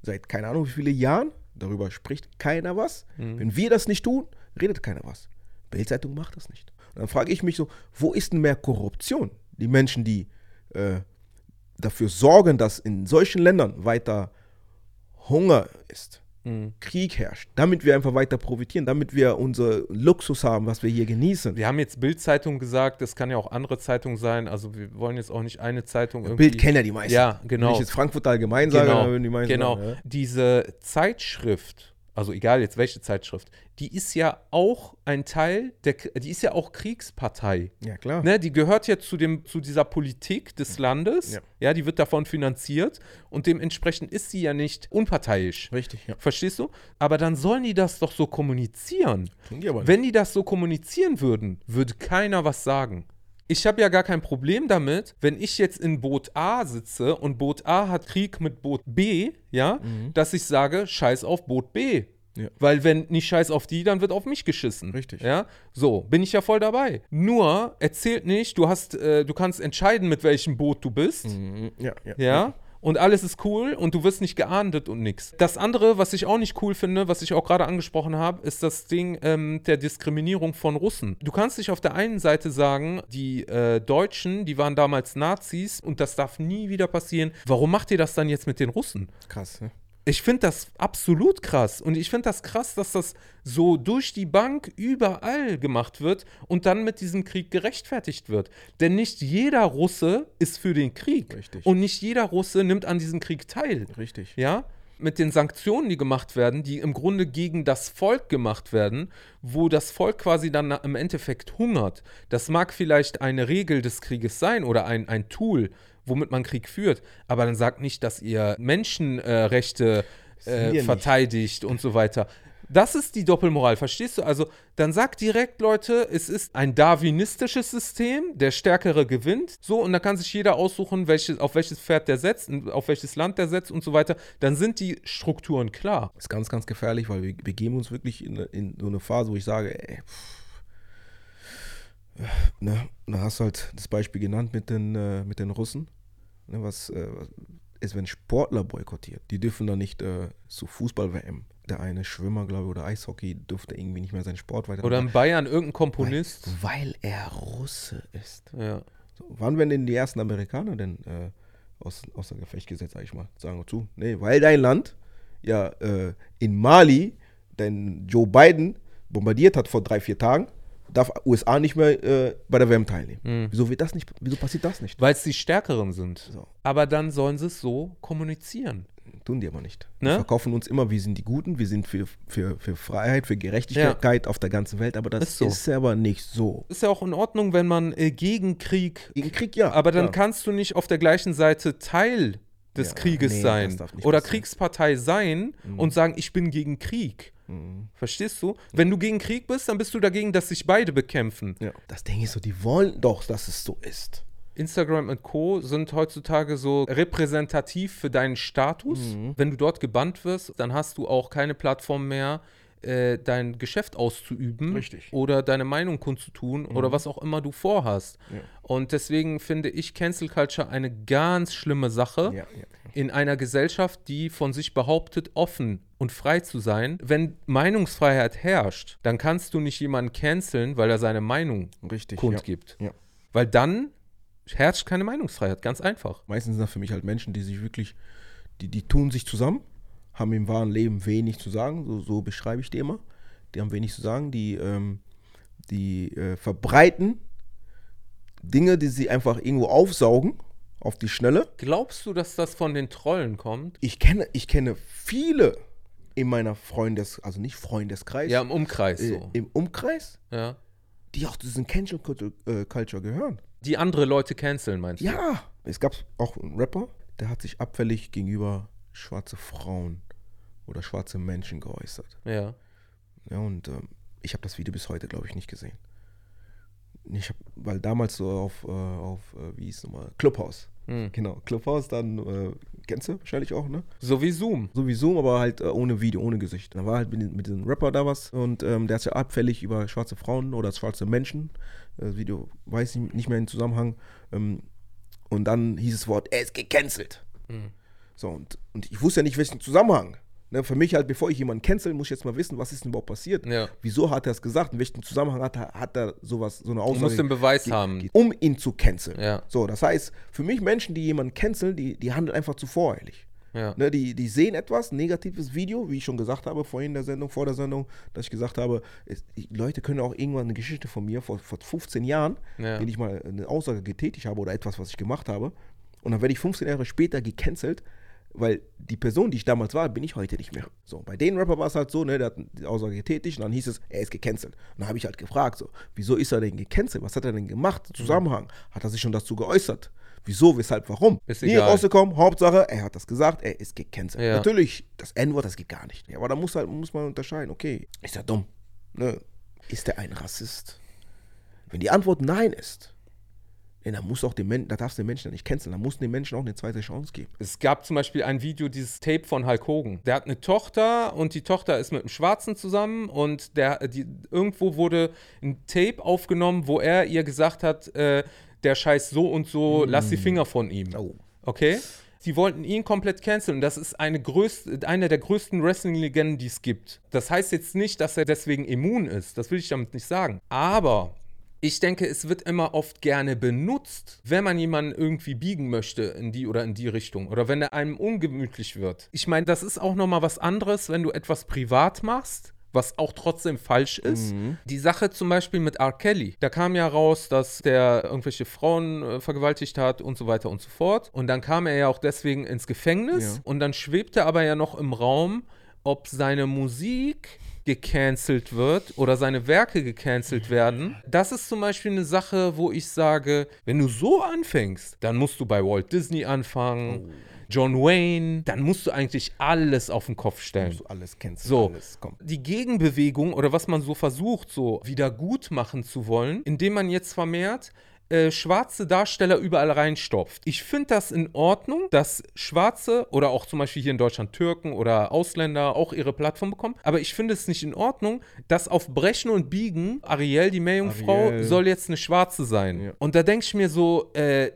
seit keine Ahnung wie viele Jahren, darüber spricht keiner was. Mhm. Wenn wir das nicht tun, redet keiner was. Bildzeitung macht das nicht. Und dann frage ich mich so, wo ist denn mehr Korruption? Die Menschen, die äh, dafür sorgen, dass in solchen Ländern weiter Hunger ist, Mhm. Krieg herrscht, damit wir einfach weiter profitieren, damit wir unser Luxus haben, was wir hier genießen. Wir haben jetzt Bild-Zeitung gesagt, das kann ja auch andere Zeitung sein. Also wir wollen jetzt auch nicht eine Zeitung irgendwie. Bild kennen ja die meisten. Ja, Wenn genau. ich jetzt Frankfurt allgemein sage, Genau, dann würden die meisten genau. sagen, ja. Diese Zeitschrift, also egal jetzt welche Zeitschrift, die ist ja auch ein Teil der, die ist ja auch Kriegspartei. ja, klar. Ne, die gehört ja zu, dem, zu dieser Politik des Landes. Ja. Ja. die wird davon finanziert und dementsprechend ist sie ja nicht unparteiisch. Richtig, ja. Verstehst du? Aber dann sollen die das doch so kommunizieren. Die. Wenn die das so kommunizieren würden, würde keiner was sagen. Ich habe ja gar kein Problem damit, wenn ich jetzt in Boot A sitze und Boot A hat Krieg mit Boot B, ja, dass ich sage, scheiß auf Boot B. Ja. Weil wenn nicht scheiß auf die, dann wird auf mich geschissen. Richtig. Ja, so, bin ich ja voll dabei. Nur, erzählt nicht, du hast, äh, du kannst entscheiden, mit welchem Boot du bist. Mhm, Ja, ja. Ja. Und alles ist cool und du wirst nicht geahndet und nix. Das andere, was ich auch nicht cool finde, was ich auch gerade angesprochen habe, ist das Ding ähm, der Diskriminierung von Russen. Du kannst dich auf der einen Seite sagen, die äh, Deutschen, die waren damals Nazis und das darf nie wieder passieren. Warum macht ihr das dann jetzt mit den Russen? Krass, ne? Ich finde das absolut krass. Und ich finde das krass, dass das so durch die Bank überall gemacht wird und dann mit diesem Krieg gerechtfertigt wird. Denn nicht jeder Russe ist für den Krieg. Richtig. Und nicht jeder Russe nimmt an diesem Krieg teil. Richtig. Ja? Mit den Sanktionen, die gemacht werden, die im Grunde gegen das Volk gemacht werden, wo das Volk quasi dann im Endeffekt hungert. Das mag vielleicht eine Regel des Krieges sein oder ein, ein Tool, womit man Krieg führt, aber dann sagt nicht, dass ihr Menschenrechte wir äh, nicht. verteidigt und so weiter. Das ist die Doppelmoral, verstehst du? Also dann sagt direkt, Leute, es ist ein darwinistisches System, der Stärkere gewinnt. So, und dann kann sich jeder aussuchen, welches, auf welches Pferd der setzt, auf welches Land der setzt und so weiter. Dann sind die Strukturen klar. ist ganz, ganz gefährlich, weil wir begeben uns wirklich in, in so eine Phase, wo ich sage, ey, pff, ne, da hast du halt das Beispiel genannt mit den, äh, mit den Russen. Ne, was äh, was ist, wenn Sportler boykottiert? Die dürfen dann nicht äh, zu Fußball-WM. Der eine Schwimmer, glaube ich, oder Eishockey dürfte irgendwie nicht mehr seinen Sport weiter. Oder in Bayern irgendein Komponist. Weil, weil er Russe ist. Ja. So, wann werden denn die ersten Amerikaner denn äh, aus, außer Gefecht gesetzt, sag ich mal? Sagen wir zu. Nee, weil dein Land ja äh, in Mali den Joe Biden bombardiert hat vor drei, vier Tagen, darf USA nicht mehr äh, bei der WM teilnehmen. Mhm. Wieso wird das nicht, wieso passiert das nicht? Weil es die Stärkeren sind. So. Aber dann sollen sie es so kommunizieren. Tun die aber nicht. Ne? Wir verkaufen uns immer, wir sind die Guten, wir sind für, für, für Freiheit, für Gerechtigkeit auf der ganzen Welt, aber das Ist ist, so. aber nicht so. Ist ja auch in Ordnung, wenn man äh, gegen Krieg Gegen Krieg ja. Aber dann klar. kannst du nicht auf der gleichen Seite Teil des Ja, Krieges nee, sein oder passieren. Kriegspartei sein und sagen, ich bin gegen Krieg. Mhm. Verstehst du? Wenn du gegen Krieg bist, dann bist du dagegen, dass sich beide bekämpfen. Ja. Das Ding ist so, die wollen doch, dass es so ist. Instagram und Co. sind heutzutage so repräsentativ für deinen Status. Mhm. Wenn du dort gebannt wirst, dann hast du auch keine Plattform mehr, äh, dein Geschäft auszuüben Richtig. oder deine Meinung kundzutun oder was auch immer du vorhast. Ja. Und deswegen finde ich Cancel Culture eine ganz schlimme Sache Ja, ja. in einer Gesellschaft, die von sich behauptet, offen und frei zu sein. Wenn Meinungsfreiheit herrscht, dann kannst du nicht jemanden canceln, weil er seine Meinung Richtig. kundgibt. Weil dann herrscht keine Meinungsfreiheit, ganz einfach. Meistens sind das für mich halt Menschen, die sich wirklich, die, die tun sich zusammen, haben im wahren Leben wenig zu sagen, so, so beschreibe ich die immer. Die haben wenig zu sagen, die, ähm, die äh, verbreiten Dinge, die sie einfach irgendwo aufsaugen, auf die Schnelle. Glaubst du, dass das von den Trollen kommt? Ich kenne, ich kenne viele in meiner Freundes-, also nicht Freundeskreis, Ja, im Umkreis äh, so. im Umkreis, Ja. die auch zu diesem Cancel Culture, äh, Culture gehören. Die andere Leute canceln, meinst du? Ja, es gab auch einen Rapper, der hat sich abfällig gegenüber schwarze Frauen oder schwarze Menschen geäußert. Ja. Ja, und ähm, ich habe das Video bis heute, glaube ich, nicht gesehen. Ich hab, weil damals so auf, äh, auf äh, wie hieß es nochmal, Clubhouse. Hm. Genau, Clubhouse, dann, äh, kennst du wahrscheinlich auch, ne? So wie Zoom. Sowieso, aber halt äh, ohne Video, ohne Gesicht. Da war halt mit, mit diesem Rapper da was und ähm, der hat sich abfällig über schwarze Frauen oder schwarze Menschen, das Video weiß ich nicht mehr den Zusammenhang, ähm, und dann hieß es Wort, er ist gecancelt. Mhm. So, und, und ich wusste ja nicht, welchen Zusammenhang. Ne, für mich halt, bevor ich jemanden cancel, muss ich jetzt mal wissen, was ist denn überhaupt passiert. Ja. Wieso hat er es gesagt? In welchem Zusammenhang hat er, hat er sowas, so eine Du Aussage musst den Beweis ge- haben. ge- um ihn zu canceln. Ja. So, das heißt, für mich Menschen, die jemanden canceln, die, die handeln einfach zu voreilig. Ja. Ne, die, die sehen etwas, ein negatives Video, wie ich schon gesagt habe vorhin in der Sendung, vor der Sendung, dass ich gesagt habe, es, die Leute können auch irgendwann eine Geschichte von mir vor, vor 15 Jahren, Ja. wenn ich mal eine Aussage getätigt habe oder etwas, was ich gemacht habe, und dann werde ich 15 Jahre später gecancelt, weil die Person, die ich damals war, bin ich heute nicht mehr. So, bei den Rapper war es halt so, ne, der hat die Aussage getätigt und dann hieß es, er ist gecancelt. Und dann habe ich halt gefragt, so, wieso ist er denn gecancelt? Was hat er denn gemacht? Zusammenhang? Hat er sich schon dazu geäußert? Wieso, weshalb, warum? Ist Nie egal. rausgekommen, Hauptsache, er hat das gesagt, er ist gecancelt. Ja. Natürlich, das N-Wort, das geht gar nicht. Ja, aber da muss, halt, muss man unterscheiden, okay, ist er dumm? Ne? Ist er ein Rassist? Wenn die Antwort Nein ist, ja, dann muss auch den Menschen, da darfst du den Menschen nicht canceln, dann musst du den Menschen auch eine zweite Chance geben. Es gab zum Beispiel ein Video, dieses Tape von Hulk Hogan. Der hat eine Tochter und die Tochter ist mit einem Schwarzen zusammen und der, die, irgendwo wurde ein Tape aufgenommen, wo er ihr gesagt hat, äh, der Scheiß so und so, lass die Finger von ihm. Oh. Okay? Die wollten ihn komplett canceln. Das ist eine, größte, eine der größten Wrestling-Legenden, die es gibt. Das heißt jetzt nicht, dass er deswegen immun ist. Das will ich damit nicht sagen. Aber ich denke, es wird immer oft gerne benutzt, wenn man jemanden irgendwie biegen möchte in die oder in die Richtung oder wenn er einem ungemütlich wird. Ich meine, das ist auch noch mal was anderes, wenn du etwas privat machst, was auch trotzdem falsch ist. Die Sache zum Beispiel mit R. Kelly, da kam ja raus, dass der irgendwelche Frauen äh, vergewaltigt hat und so weiter und so fort. Und dann kam er ja auch deswegen ins Gefängnis Ja. und dann schwebte aber ja noch im Raum, ob seine Musik gecancelt wird oder seine Werke gecancelt werden. Das ist zum Beispiel eine Sache, wo ich sage, wenn du so anfängst, dann musst du bei Walt Disney anfangen, John Wayne, dann musst du eigentlich alles auf den Kopf stellen. Musst du alles canceln, So. alles. Die Gegenbewegung oder was man so versucht, so wieder gut machen zu wollen, indem man jetzt vermehrt äh, schwarze Darsteller überall reinstopft. Ich finde das in Ordnung, dass Schwarze oder auch zum Beispiel hier in Deutschland Türken oder Ausländer auch ihre Plattform bekommen. Aber ich finde es nicht in Ordnung, dass auf Brechen und Biegen Ariel, die Meerjungfrau, Ariel. soll jetzt eine Schwarze sein. Ja. Und da denke ich mir so, äh,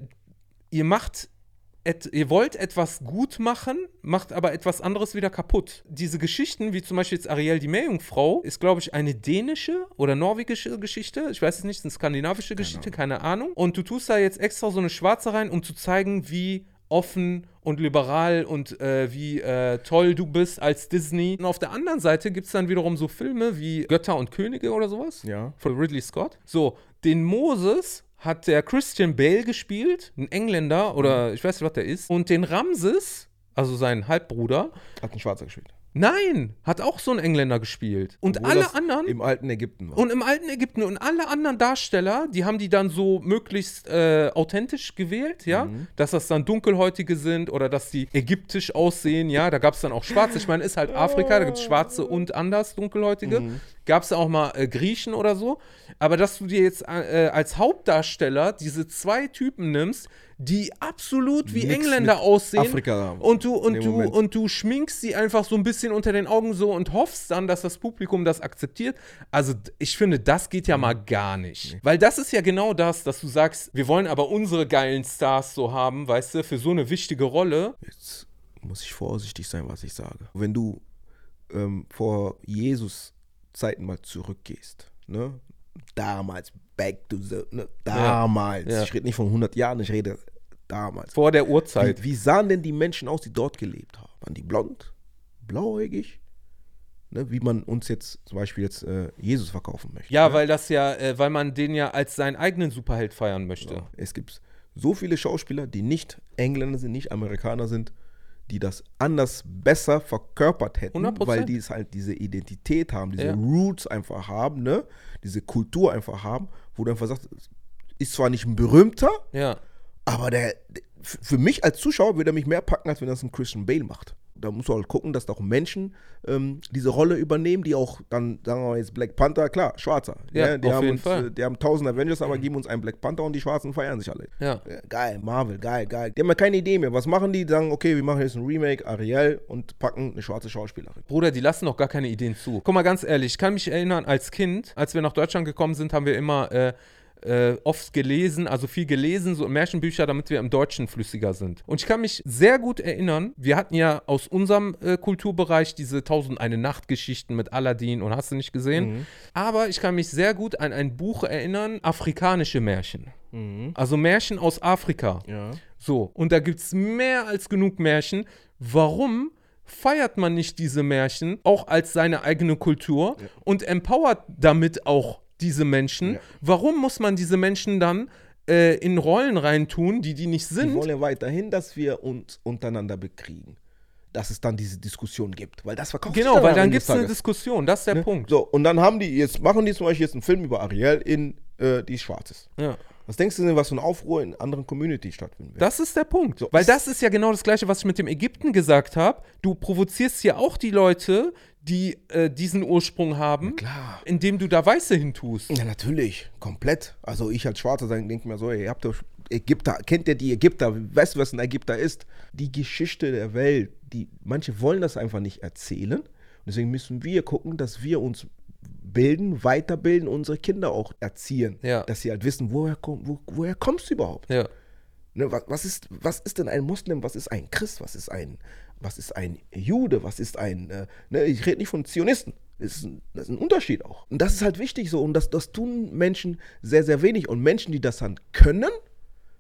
ihr macht et, ihr wollt etwas gut machen, macht aber etwas anderes wieder kaputt. Diese Geschichten, wie zum Beispiel jetzt Ariel die Meerjungfrau, ist, glaube ich, eine dänische oder norwegische Geschichte. Ich weiß es nicht, eine skandinavische Geschichte, keine Ahnung. Und du tust da jetzt extra so eine schwarze rein, um zu zeigen, wie offen und liberal und äh, wie äh, toll du bist als Disney. Und auf der anderen Seite gibt es dann wiederum so Filme wie Götter und Könige oder sowas Ja. von Ridley Scott. So, den Moses hat der Christian Bale gespielt, ein Engländer oder ich weiß nicht, was der ist. Und den Ramses, also sein Halbbruder, Hat ein Schwarzer gespielt. nein, hat auch so ein Engländer gespielt. Und Obwohl alle anderen. Im alten Ägypten war. und im alten Ägypten und alle anderen Darsteller, die haben die dann so möglichst äh, authentisch gewählt, ja, Mhm. dass das dann Dunkelhäutige sind oder dass die ägyptisch aussehen, ja, da gab es dann auch Schwarze. Ich meine, ist halt Afrika, da gibt es Schwarze und anders Dunkelhäutige. Mhm. Gab es auch mal äh, Griechen oder so. Aber dass du dir jetzt äh, als Hauptdarsteller diese zwei Typen nimmst, die absolut wie Nix Engländer aussehen. Afrika und du, und du, Moment. und du schminkst sie einfach so ein bisschen unter den Augen so und hoffst dann, dass das Publikum das akzeptiert. Also ich finde, das geht ja Mhm. mal gar nicht. Weil das ist ja genau das, dass du sagst, wir wollen aber unsere geilen Stars so haben, weißt du, für so eine wichtige Rolle. Jetzt muss ich vorsichtig sein, was ich sage. Wenn du ähm, vor Jesus Zeiten mal zurückgehst, ne? Damals, back to the, ne? damals. Ja. Ich rede nicht von 100 Jahren, ich rede damals. Vor der Uhrzeit. Wie, wie sahen denn die Menschen aus, die dort gelebt haben? Waren die blond, blauäugig? Ne? Wie man uns jetzt zum Beispiel jetzt äh, Jesus verkaufen möchte. Ja, ne? weil das ja, äh, weil man den ja als seinen eigenen Superheld feiern möchte. Es gibt so viele Schauspieler, die nicht Engländer sind, nicht Amerikaner sind, die das anders besser verkörpert hätten, 100%. weil die es halt diese Identität haben, diese Ja. Roots einfach haben, ne? diese Kultur einfach haben, wo du einfach sagst, ist zwar nicht ein berühmter, Ja. aber der, für mich als Zuschauer würde er mich mehr packen, als wenn das ein Christian Bale macht. Da musst du halt gucken, dass da auch Menschen ähm, diese Rolle übernehmen, die auch dann, sagen wir mal jetzt Black Panther, klar, Schwarzer. Ja, die auf haben jeden uns, Fall. Die haben tausend Avengers, aber geben uns einen Black Panther und die Schwarzen feiern sich alle. Ja. Ja, geil, Marvel, geil, geil. Die haben ja keine Idee mehr. Was machen die? Die sagen, okay, wir machen jetzt ein Remake, Ariel und packen eine schwarze Schauspielerin. Bruder, die lassen doch gar keine Ideen zu. Guck mal, ganz ehrlich, ich kann mich erinnern, als Kind, als wir nach Deutschland gekommen sind, haben wir immer äh, äh, oft gelesen, also viel gelesen, so Märchenbücher, damit wir im Deutschen flüssiger sind. Und ich kann mich sehr gut erinnern, wir hatten ja aus unserem äh, Kulturbereich diese Tausend eine Nacht-Geschichten mit Aladdin und hast du nicht gesehen. Aber ich kann mich sehr gut an ein Buch erinnern, afrikanische Märchen. Also Märchen aus Afrika. Ja. So, und da gibt es mehr als genug Märchen. Warum feiert man nicht diese Märchen auch als seine eigene Kultur und empowert damit auch diese Menschen? Ja. Warum muss man diese Menschen dann äh, in Rollen reintun, die die nicht Die sind? wollen ja weiterhin, dass wir uns untereinander bekriegen. Dass es dann diese Diskussion gibt. Weil das verkauft sich Genau, weil dann gibt es eine. Diskussion, das ist der Ne? Punkt. So, und dann haben die, jetzt machen die zum Beispiel jetzt einen Film über Ariel in äh, die schwarz ist. Ja. Was denkst du denn, was für ein Aufruhr in anderen Communities stattfinden wird? Das ist der Punkt. So, Weil das ist ja genau das Gleiche, was ich mit dem Ägypten gesagt habe. Du provozierst ja auch die Leute, die äh, diesen Ursprung haben, Klar. indem du da Weiße hintust. Ja, natürlich, komplett. Also ich als Schwarzer denke mir so, ey, ihr habt doch Ägypter, kennt ihr die Ägypter? Weißt du, was ein Ägypter ist? Die Geschichte der Welt, die manche wollen das einfach nicht erzählen. Deswegen müssen wir gucken, dass wir uns bilden, weiterbilden, unsere Kinder auch erziehen. Ja. Dass sie halt wissen, woher, komm, wo, woher kommst du überhaupt? Ja. Ne, was, was, ist, was ist denn ein Muslim? Was ist ein Christ? Was ist ein, was ist ein Jude? Was ist ein. Äh, ne, ich rede nicht von Zionisten. Das ist, ein, das ist ein Unterschied auch. Und das ist halt wichtig so. Und das, das tun Menschen sehr, sehr wenig. Und Menschen, die das dann können,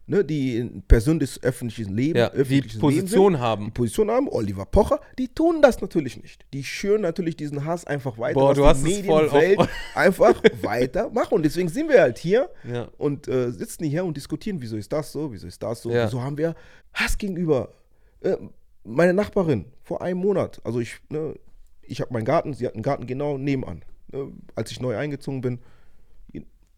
ne, die Person des öffentlichen Lebens, Ja, die öffentliches Position Leben haben. die Position haben, Oliver Pocher, die tun das natürlich nicht. Die schüren natürlich diesen Hass einfach weiter, Boah, du die hast auf- Medienwelt einfach weiter machen. Und deswegen sind wir halt hier Ja. und äh, sitzen hier und diskutieren, wieso ist das so, wieso ist das so, Ja. wieso haben wir Hass gegenüber. Äh, meine Nachbarin vor einem Monat, also ich, ne, ich habe meinen Garten, sie hat einen Garten genau nebenan. Ne, als ich neu eingezogen bin,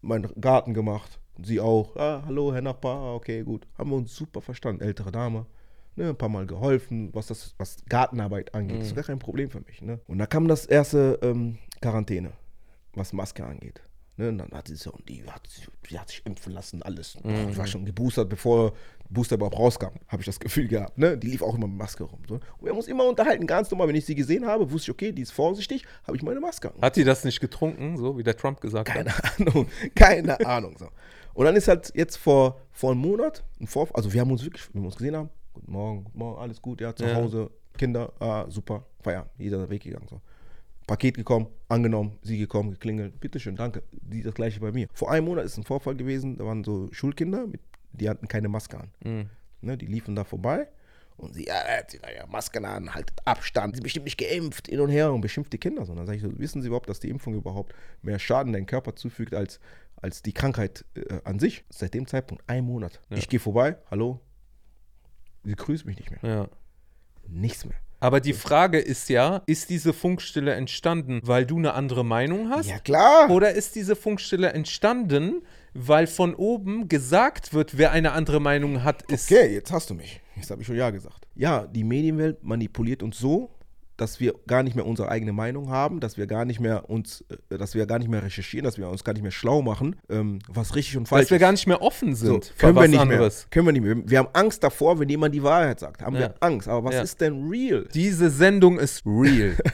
meinen Garten gemacht, sie auch. Ah, hallo, Herr Nachbar, ah, okay, gut. Haben wir uns super verstanden, ältere Dame. Ne, ein paar Mal geholfen, was das, was Gartenarbeit angeht. Das ist gar kein Problem für mich. Ne? Und da kam das erste ähm, Quarantäne, was Maske angeht. Ne, und dann hat sie so, und die hat, sich- die hat sich impfen lassen, alles. Ich war schon geboostert, bevor Booster überhaupt rauskam, habe ich das Gefühl gehabt. Ne? Die lief auch immer mit Maske rum. So. Und wir haben uns immer unterhalten, ganz normal. Wenn ich sie gesehen habe, wusste ich, okay, die ist vorsichtig, habe ich meine Maske an. Hat die das nicht getrunken, so wie der Trump gesagt Keine hat? Ahnung, keine Ahnung. So. Und dann ist halt jetzt vor, vor einem Monat ein Vorfall, also wir haben uns wirklich, wenn wir uns gesehen haben, guten Morgen, guten Morgen, alles gut, ja, zu Ja. Hause, Kinder, ah, super, Feierabend, jeder ist weggegangen. So. Paket gekommen, angenommen, sie gekommen, geklingelt, bitteschön, danke. Die das gleiche bei mir. Vor einem Monat ist ein Vorfall gewesen, da waren so Schulkinder, mit, die hatten keine Maske an. Mhm. Ne, die liefen da vorbei und sie, ja, hat sie da ja Masken an, haltet Abstand, sie sind bestimmt nicht geimpft, hin und her und beschimpft die Kinder. So. Und dann sage ich so, wissen Sie überhaupt, dass die Impfung überhaupt mehr Schaden deinem Körper zufügt als, als die Krankheit äh, an sich? Seit dem Zeitpunkt ein Monat. Ich gehe vorbei, hallo, sie grüßt mich nicht mehr. Ja. Nichts mehr. Aber die Frage ist ja, ist diese Funkstille entstanden, weil du eine andere Meinung hast? Ja, klar. Oder ist diese Funkstille entstanden, weil von oben gesagt wird, wer eine andere Meinung hat, ist. Okay, jetzt hast du mich. Jetzt habe ich schon Ja gesagt. Ja, die Medienwelt manipuliert uns so, dass wir gar nicht mehr unsere eigene Meinung haben, dass wir gar nicht mehr uns, äh, dass wir gar nicht mehr recherchieren, dass wir uns gar nicht mehr schlau machen, ähm, was richtig und falsch Dass wir ist. gar nicht mehr offen sind so, können wir was nicht anderes. mehr. Können wir nicht mehr. Wir haben Angst davor, wenn jemand die Wahrheit sagt. Haben Ja. wir Angst. Aber was Ja. ist denn real? Diese Sendung ist real.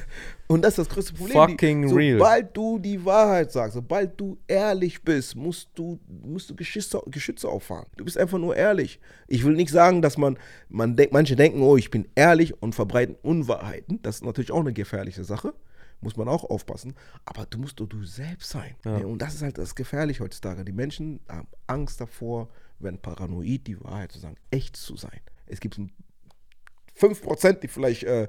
Und das ist das größte Problem. Fucking die, real. Sobald du die Wahrheit sagst, sobald du ehrlich bist, musst du, musst du Geschütze, Geschütze auffahren. Du bist einfach nur ehrlich. Ich will nicht sagen, dass man, man denkt, manche denken, oh, ich bin ehrlich und verbreiten Unwahrheiten. Das ist natürlich auch eine gefährliche Sache. Muss man auch aufpassen. Aber du musst doch du selbst sein. Ja. Ja, Und das ist halt das Gefährliche heutzutage. Die Menschen haben Angst davor, werden paranoid, die Wahrheit zu sagen, echt zu sein. Es gibt 5%, die vielleicht, äh,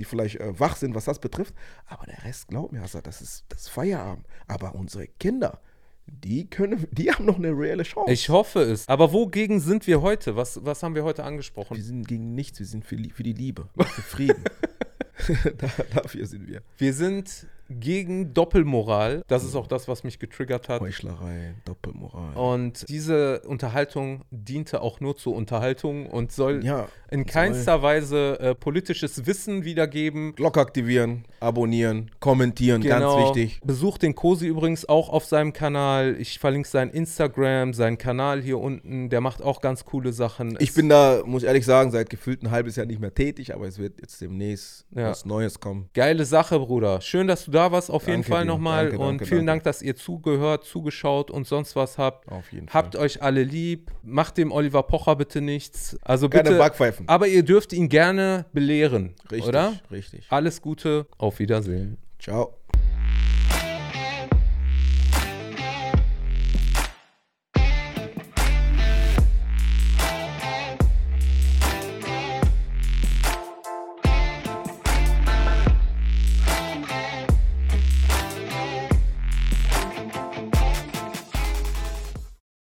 die vielleicht äh, wach sind, was das betrifft. Aber der Rest, glaub mir, Hassan, das ist das ist Feierabend. Aber unsere Kinder, die können, die haben noch eine reelle Chance. Ich hoffe es. Aber wogegen sind wir heute? Was, was haben wir heute angesprochen? wir sind gegen nichts, wir sind für, für die Liebe, für Frieden. da, dafür sind wir. Wir sind gegen Doppelmoral. Das ist auch das, was mich getriggert hat. Heuchlerei, Doppelmoral. Und diese Unterhaltung diente auch nur zur Unterhaltung und soll ja, in keinster Weise äh, politisches Wissen wiedergeben. Glocke aktivieren, abonnieren, kommentieren, ganz wichtig. Besucht den Kosi übrigens auch auf seinem Kanal. Ich verlinke sein Instagram, seinen Kanal hier unten. Der macht auch ganz coole Sachen. Ich Es- bin da, muss ich ehrlich sagen, seit gefühlt ein halbes Jahr nicht mehr tätig, aber es wird jetzt demnächst Ja. was Neues kommen. Geile Sache, Bruder. Schön, dass du da warst, auf jeden Danke Fall dir. nochmal. Und danke, vielen danke. Dank, dass ihr zugehört, zugeschaut und sonst was habt. Auf jeden Habt Fall. euch alle lieb. Macht dem Oliver Pocher bitte nichts. Also Keine bitte. Backpfeifen. Aber ihr dürft ihn gerne belehren. Richtig, Oder? richtig. Alles Gute. Auf Wiedersehen. Ciao.